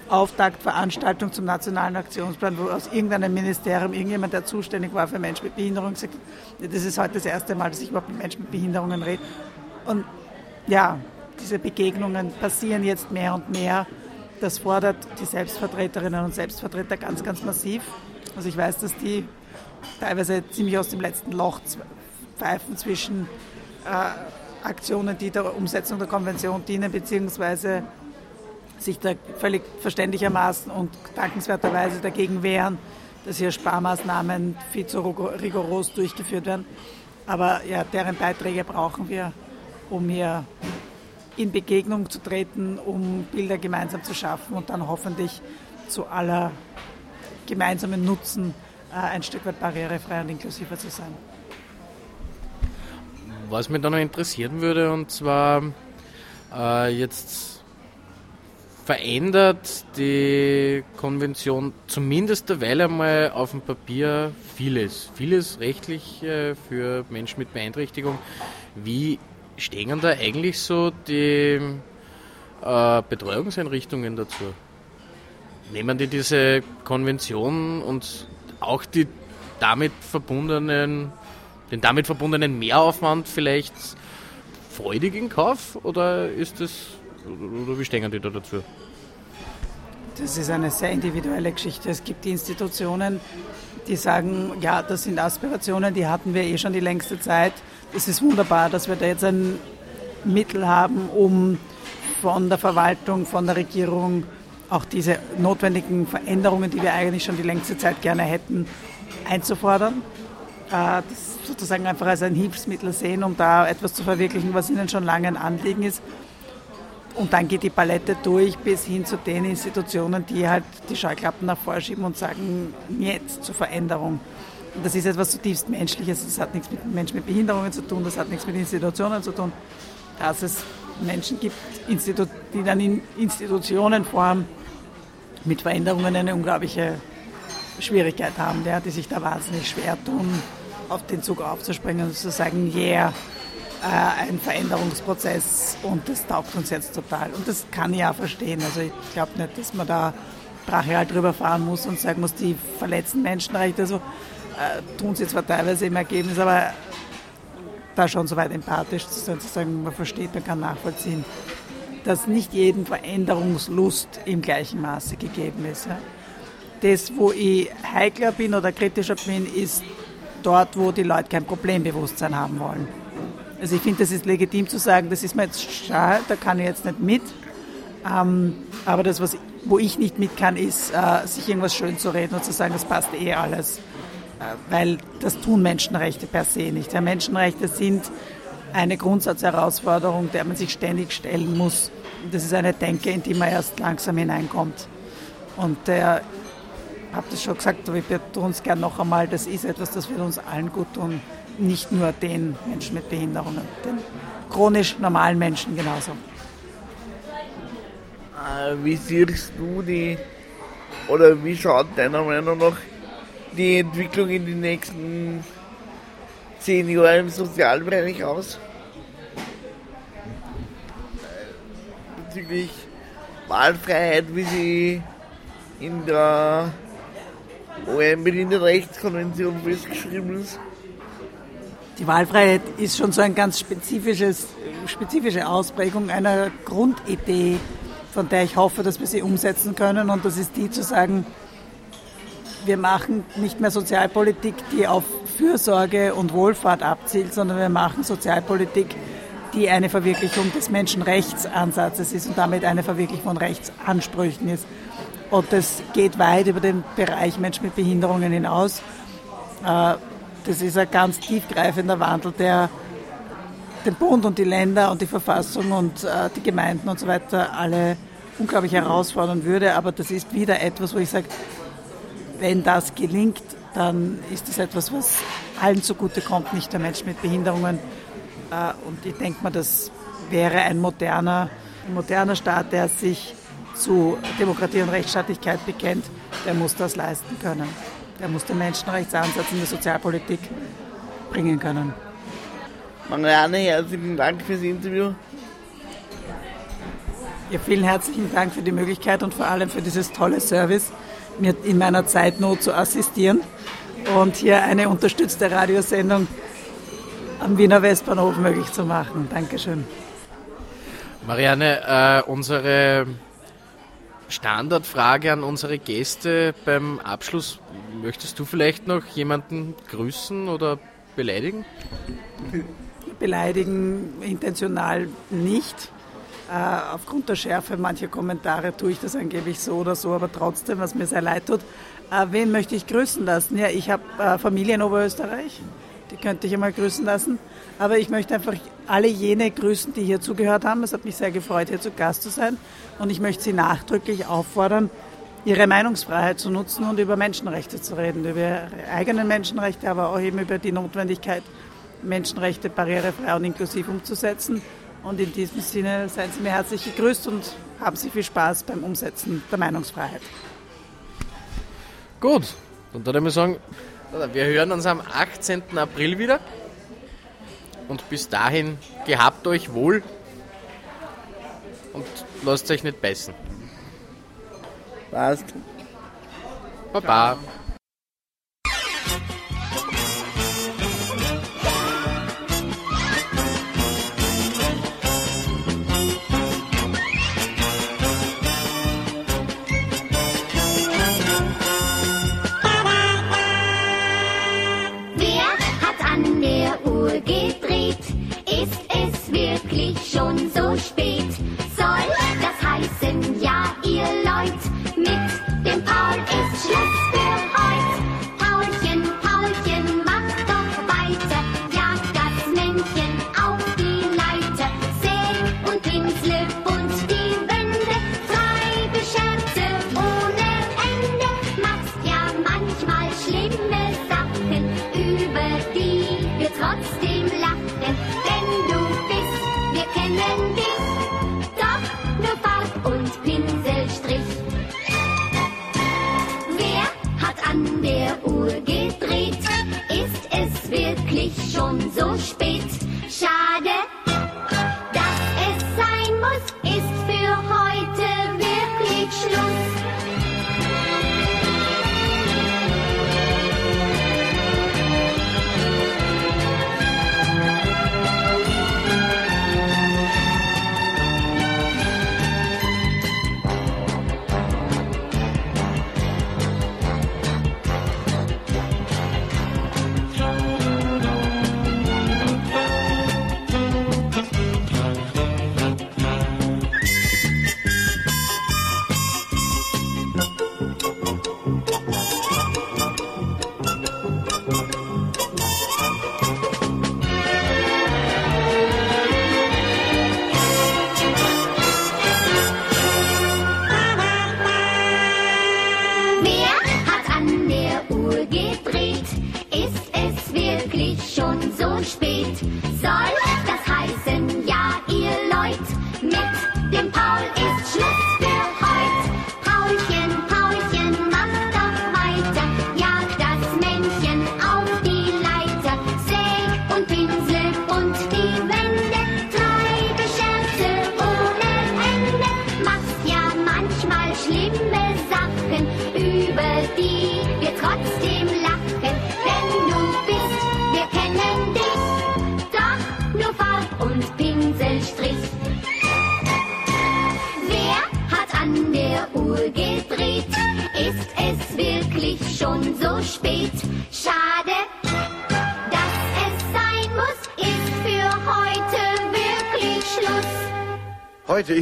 Auftaktveranstaltung zum Nationalen Aktionsplan, wo aus irgendeinem Ministerium irgendjemand, der zuständig war für Menschen mit Behinderung, sagt, das ist heute das erste Mal, dass ich überhaupt mit Menschen mit Behinderungen rede. Und ja, diese Begegnungen passieren jetzt mehr und mehr. Das fordert die Selbstvertreterinnen und Selbstvertreter ganz, ganz massiv. Also ich weiß, dass die teilweise ziemlich aus dem letzten Loch pfeifen zwischen äh, Aktionen, die der Umsetzung der Konvention dienen, beziehungsweise sich da völlig verständlichermaßen und dankenswerterweise dagegen wehren, dass hier Sparmaßnahmen viel zu rigoros durchgeführt werden. Aber ja, deren Beiträge brauchen wir, um hier in Begegnung zu treten, um Bilder gemeinsam zu schaffen und dann hoffentlich zu aller gemeinsamen Nutzen äh, ein Stück weit barrierefrei und inklusiver zu sein. Was mich da noch interessieren würde, und zwar äh, jetzt verändert die Konvention zumindest derweil einmal auf dem Papier vieles. Vieles rechtlich äh, für Menschen mit Beeinträchtigung. Wie stehen da eigentlich so die äh, Betreuungseinrichtungen dazu? Nehmen die diese Konvention und auch die damit verbundenen, den damit verbundenen Mehraufwand vielleicht freudig in Kauf oder ist das oder wie stehen die da dazu? Das ist eine sehr individuelle Geschichte. Es gibt Institutionen, die sagen, ja, das sind Aspirationen, die hatten wir eh schon die längste Zeit. Es ist wunderbar, dass wir da jetzt ein Mittel haben, um von der Verwaltung, von der Regierung auch diese notwendigen Veränderungen, die wir eigentlich schon die längste Zeit gerne hätten, einzufordern. Äh, Das sozusagen einfach als ein Hilfsmittel sehen, um da etwas zu verwirklichen, was ihnen schon lange ein Anliegen ist. Und dann geht die Palette durch bis hin zu den Institutionen, die halt die Scheuklappen nach vorschieben und sagen, jetzt zur Veränderung. Und das ist etwas zutiefst Menschliches. Das hat nichts mit Menschen mit Behinderungen zu tun, das hat nichts mit Institutionen zu tun. Dass es Menschen gibt, die dann in Institutionenform mit Veränderungen eine unglaubliche Schwierigkeit haben, ja, die sich da wahnsinnig schwer tun, auf den Zug aufzuspringen und zu sagen, yeah, äh, ein Veränderungsprozess und das taugt uns jetzt total. Und das kann ich auch verstehen. Also ich glaube nicht, dass man da brachial drüber fahren muss und sagen muss, die verletzten Menschenrechte, also äh, tun sie zwar teilweise im Ergebnis, aber da schon so weit empathisch zu sein, zu sagen, man versteht, man kann nachvollziehen, dass nicht jedem Veränderungslust im gleichen Maße gegeben ist. Ja. Das, wo ich heikler bin oder kritischer bin, ist dort, wo die Leute kein Problembewusstsein haben wollen. Also ich finde, das ist legitim zu sagen, das ist mir jetzt schade, da kann ich jetzt nicht mit. Ähm, aber das, was, wo ich nicht mit kann, ist, äh, sich irgendwas schön zu reden und zu sagen, das passt eh alles. Äh, weil das tun Menschenrechte per se nicht. Ja, Menschenrechte sind eine Grundsatzherausforderung, der man sich ständig stellen muss. Das ist eine Denke, in die man erst langsam hineinkommt. Und der, habe das schon gesagt, aber ich betone es gerne noch einmal, das ist etwas, das wird uns allen gut tun, nicht nur den Menschen mit Behinderungen, den chronisch normalen Menschen genauso. Äh, Wie siehst du die, oder wie schaut deiner Meinung nach die Entwicklung in den nächsten zehn Jahren im Sozialbereich aus? Bezüglich Wahlfreiheit, wie sie in der UN-Behindertenrechtskonvention festgeschrieben ist. Die Wahlfreiheit ist schon so eine ganz spezifisches, spezifische Ausprägung einer Grundidee, von der ich hoffe, dass wir sie umsetzen können. Und das ist die zu sagen, wir machen nicht mehr Sozialpolitik, die auf Fürsorge und Wohlfahrt abzielt, sondern wir machen Sozialpolitik, die eine Verwirklichung des Menschenrechtsansatzes ist und damit eine Verwirklichung von Rechtsansprüchen ist. Und das geht weit über den Bereich Menschen mit Behinderungen hinaus. Äh, Das ist ein ganz tiefgreifender Wandel, der den Bund und die Länder und die Verfassung und äh, die Gemeinden und so weiter alle unglaublich herausfordern würde. Aber das ist wieder etwas, wo ich sage, wenn das gelingt, dann ist das etwas, was allen zugutekommt, nicht der Menschen mit Behinderungen. Äh, Und ich denke mal, das wäre ein moderner, ein moderner Staat, der sich zu Demokratie und Rechtsstaatlichkeit bekennt, der muss das leisten können. Der muss den Menschenrechtsansatz in der Sozialpolitik bringen können. Marianne, herzlichen Dank fürs Interview. Ja, vielen herzlichen Dank für die Möglichkeit und vor allem für dieses tolle Service, mir in meiner Zeitnot zu assistieren und hier eine unterstützte Radiosendung am Wiener Westbahnhof möglich zu machen. Dankeschön. Marianne, äh, unsere Standardfrage an unsere Gäste beim Abschluss. Möchtest du vielleicht noch jemanden grüßen oder beleidigen? Beleidigen intentional nicht. Äh, aufgrund der Schärfe mancher Kommentare tue ich das angeblich so oder so, aber trotzdem, was mir sehr leid tut. Äh, wen möchte ich grüßen lassen? Ja, ich habe äh, Familie in Oberösterreich, die könnte ich einmal grüßen lassen. Aber ich möchte einfach alle jene grüßen, die hier zugehört haben. Es hat mich sehr gefreut, hier zu Gast zu sein. Und ich möchte Sie nachdrücklich auffordern, Ihre Meinungsfreiheit zu nutzen und über Menschenrechte zu reden, über Ihre eigenen Menschenrechte, aber auch eben über die Notwendigkeit, Menschenrechte barrierefrei und inklusiv umzusetzen. Und in diesem Sinne seien Sie mir herzlich gegrüßt und haben Sie viel Spaß beim Umsetzen der Meinungsfreiheit. Gut, dann würde ich mal sagen, wir hören uns am 18. April wieder. Und bis dahin gehabt euch wohl und lasst euch nicht beißen. Passt. Baba.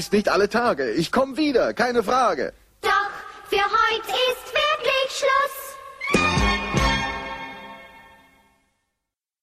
Ist nicht alle Tage. Ich komme wieder, keine Frage.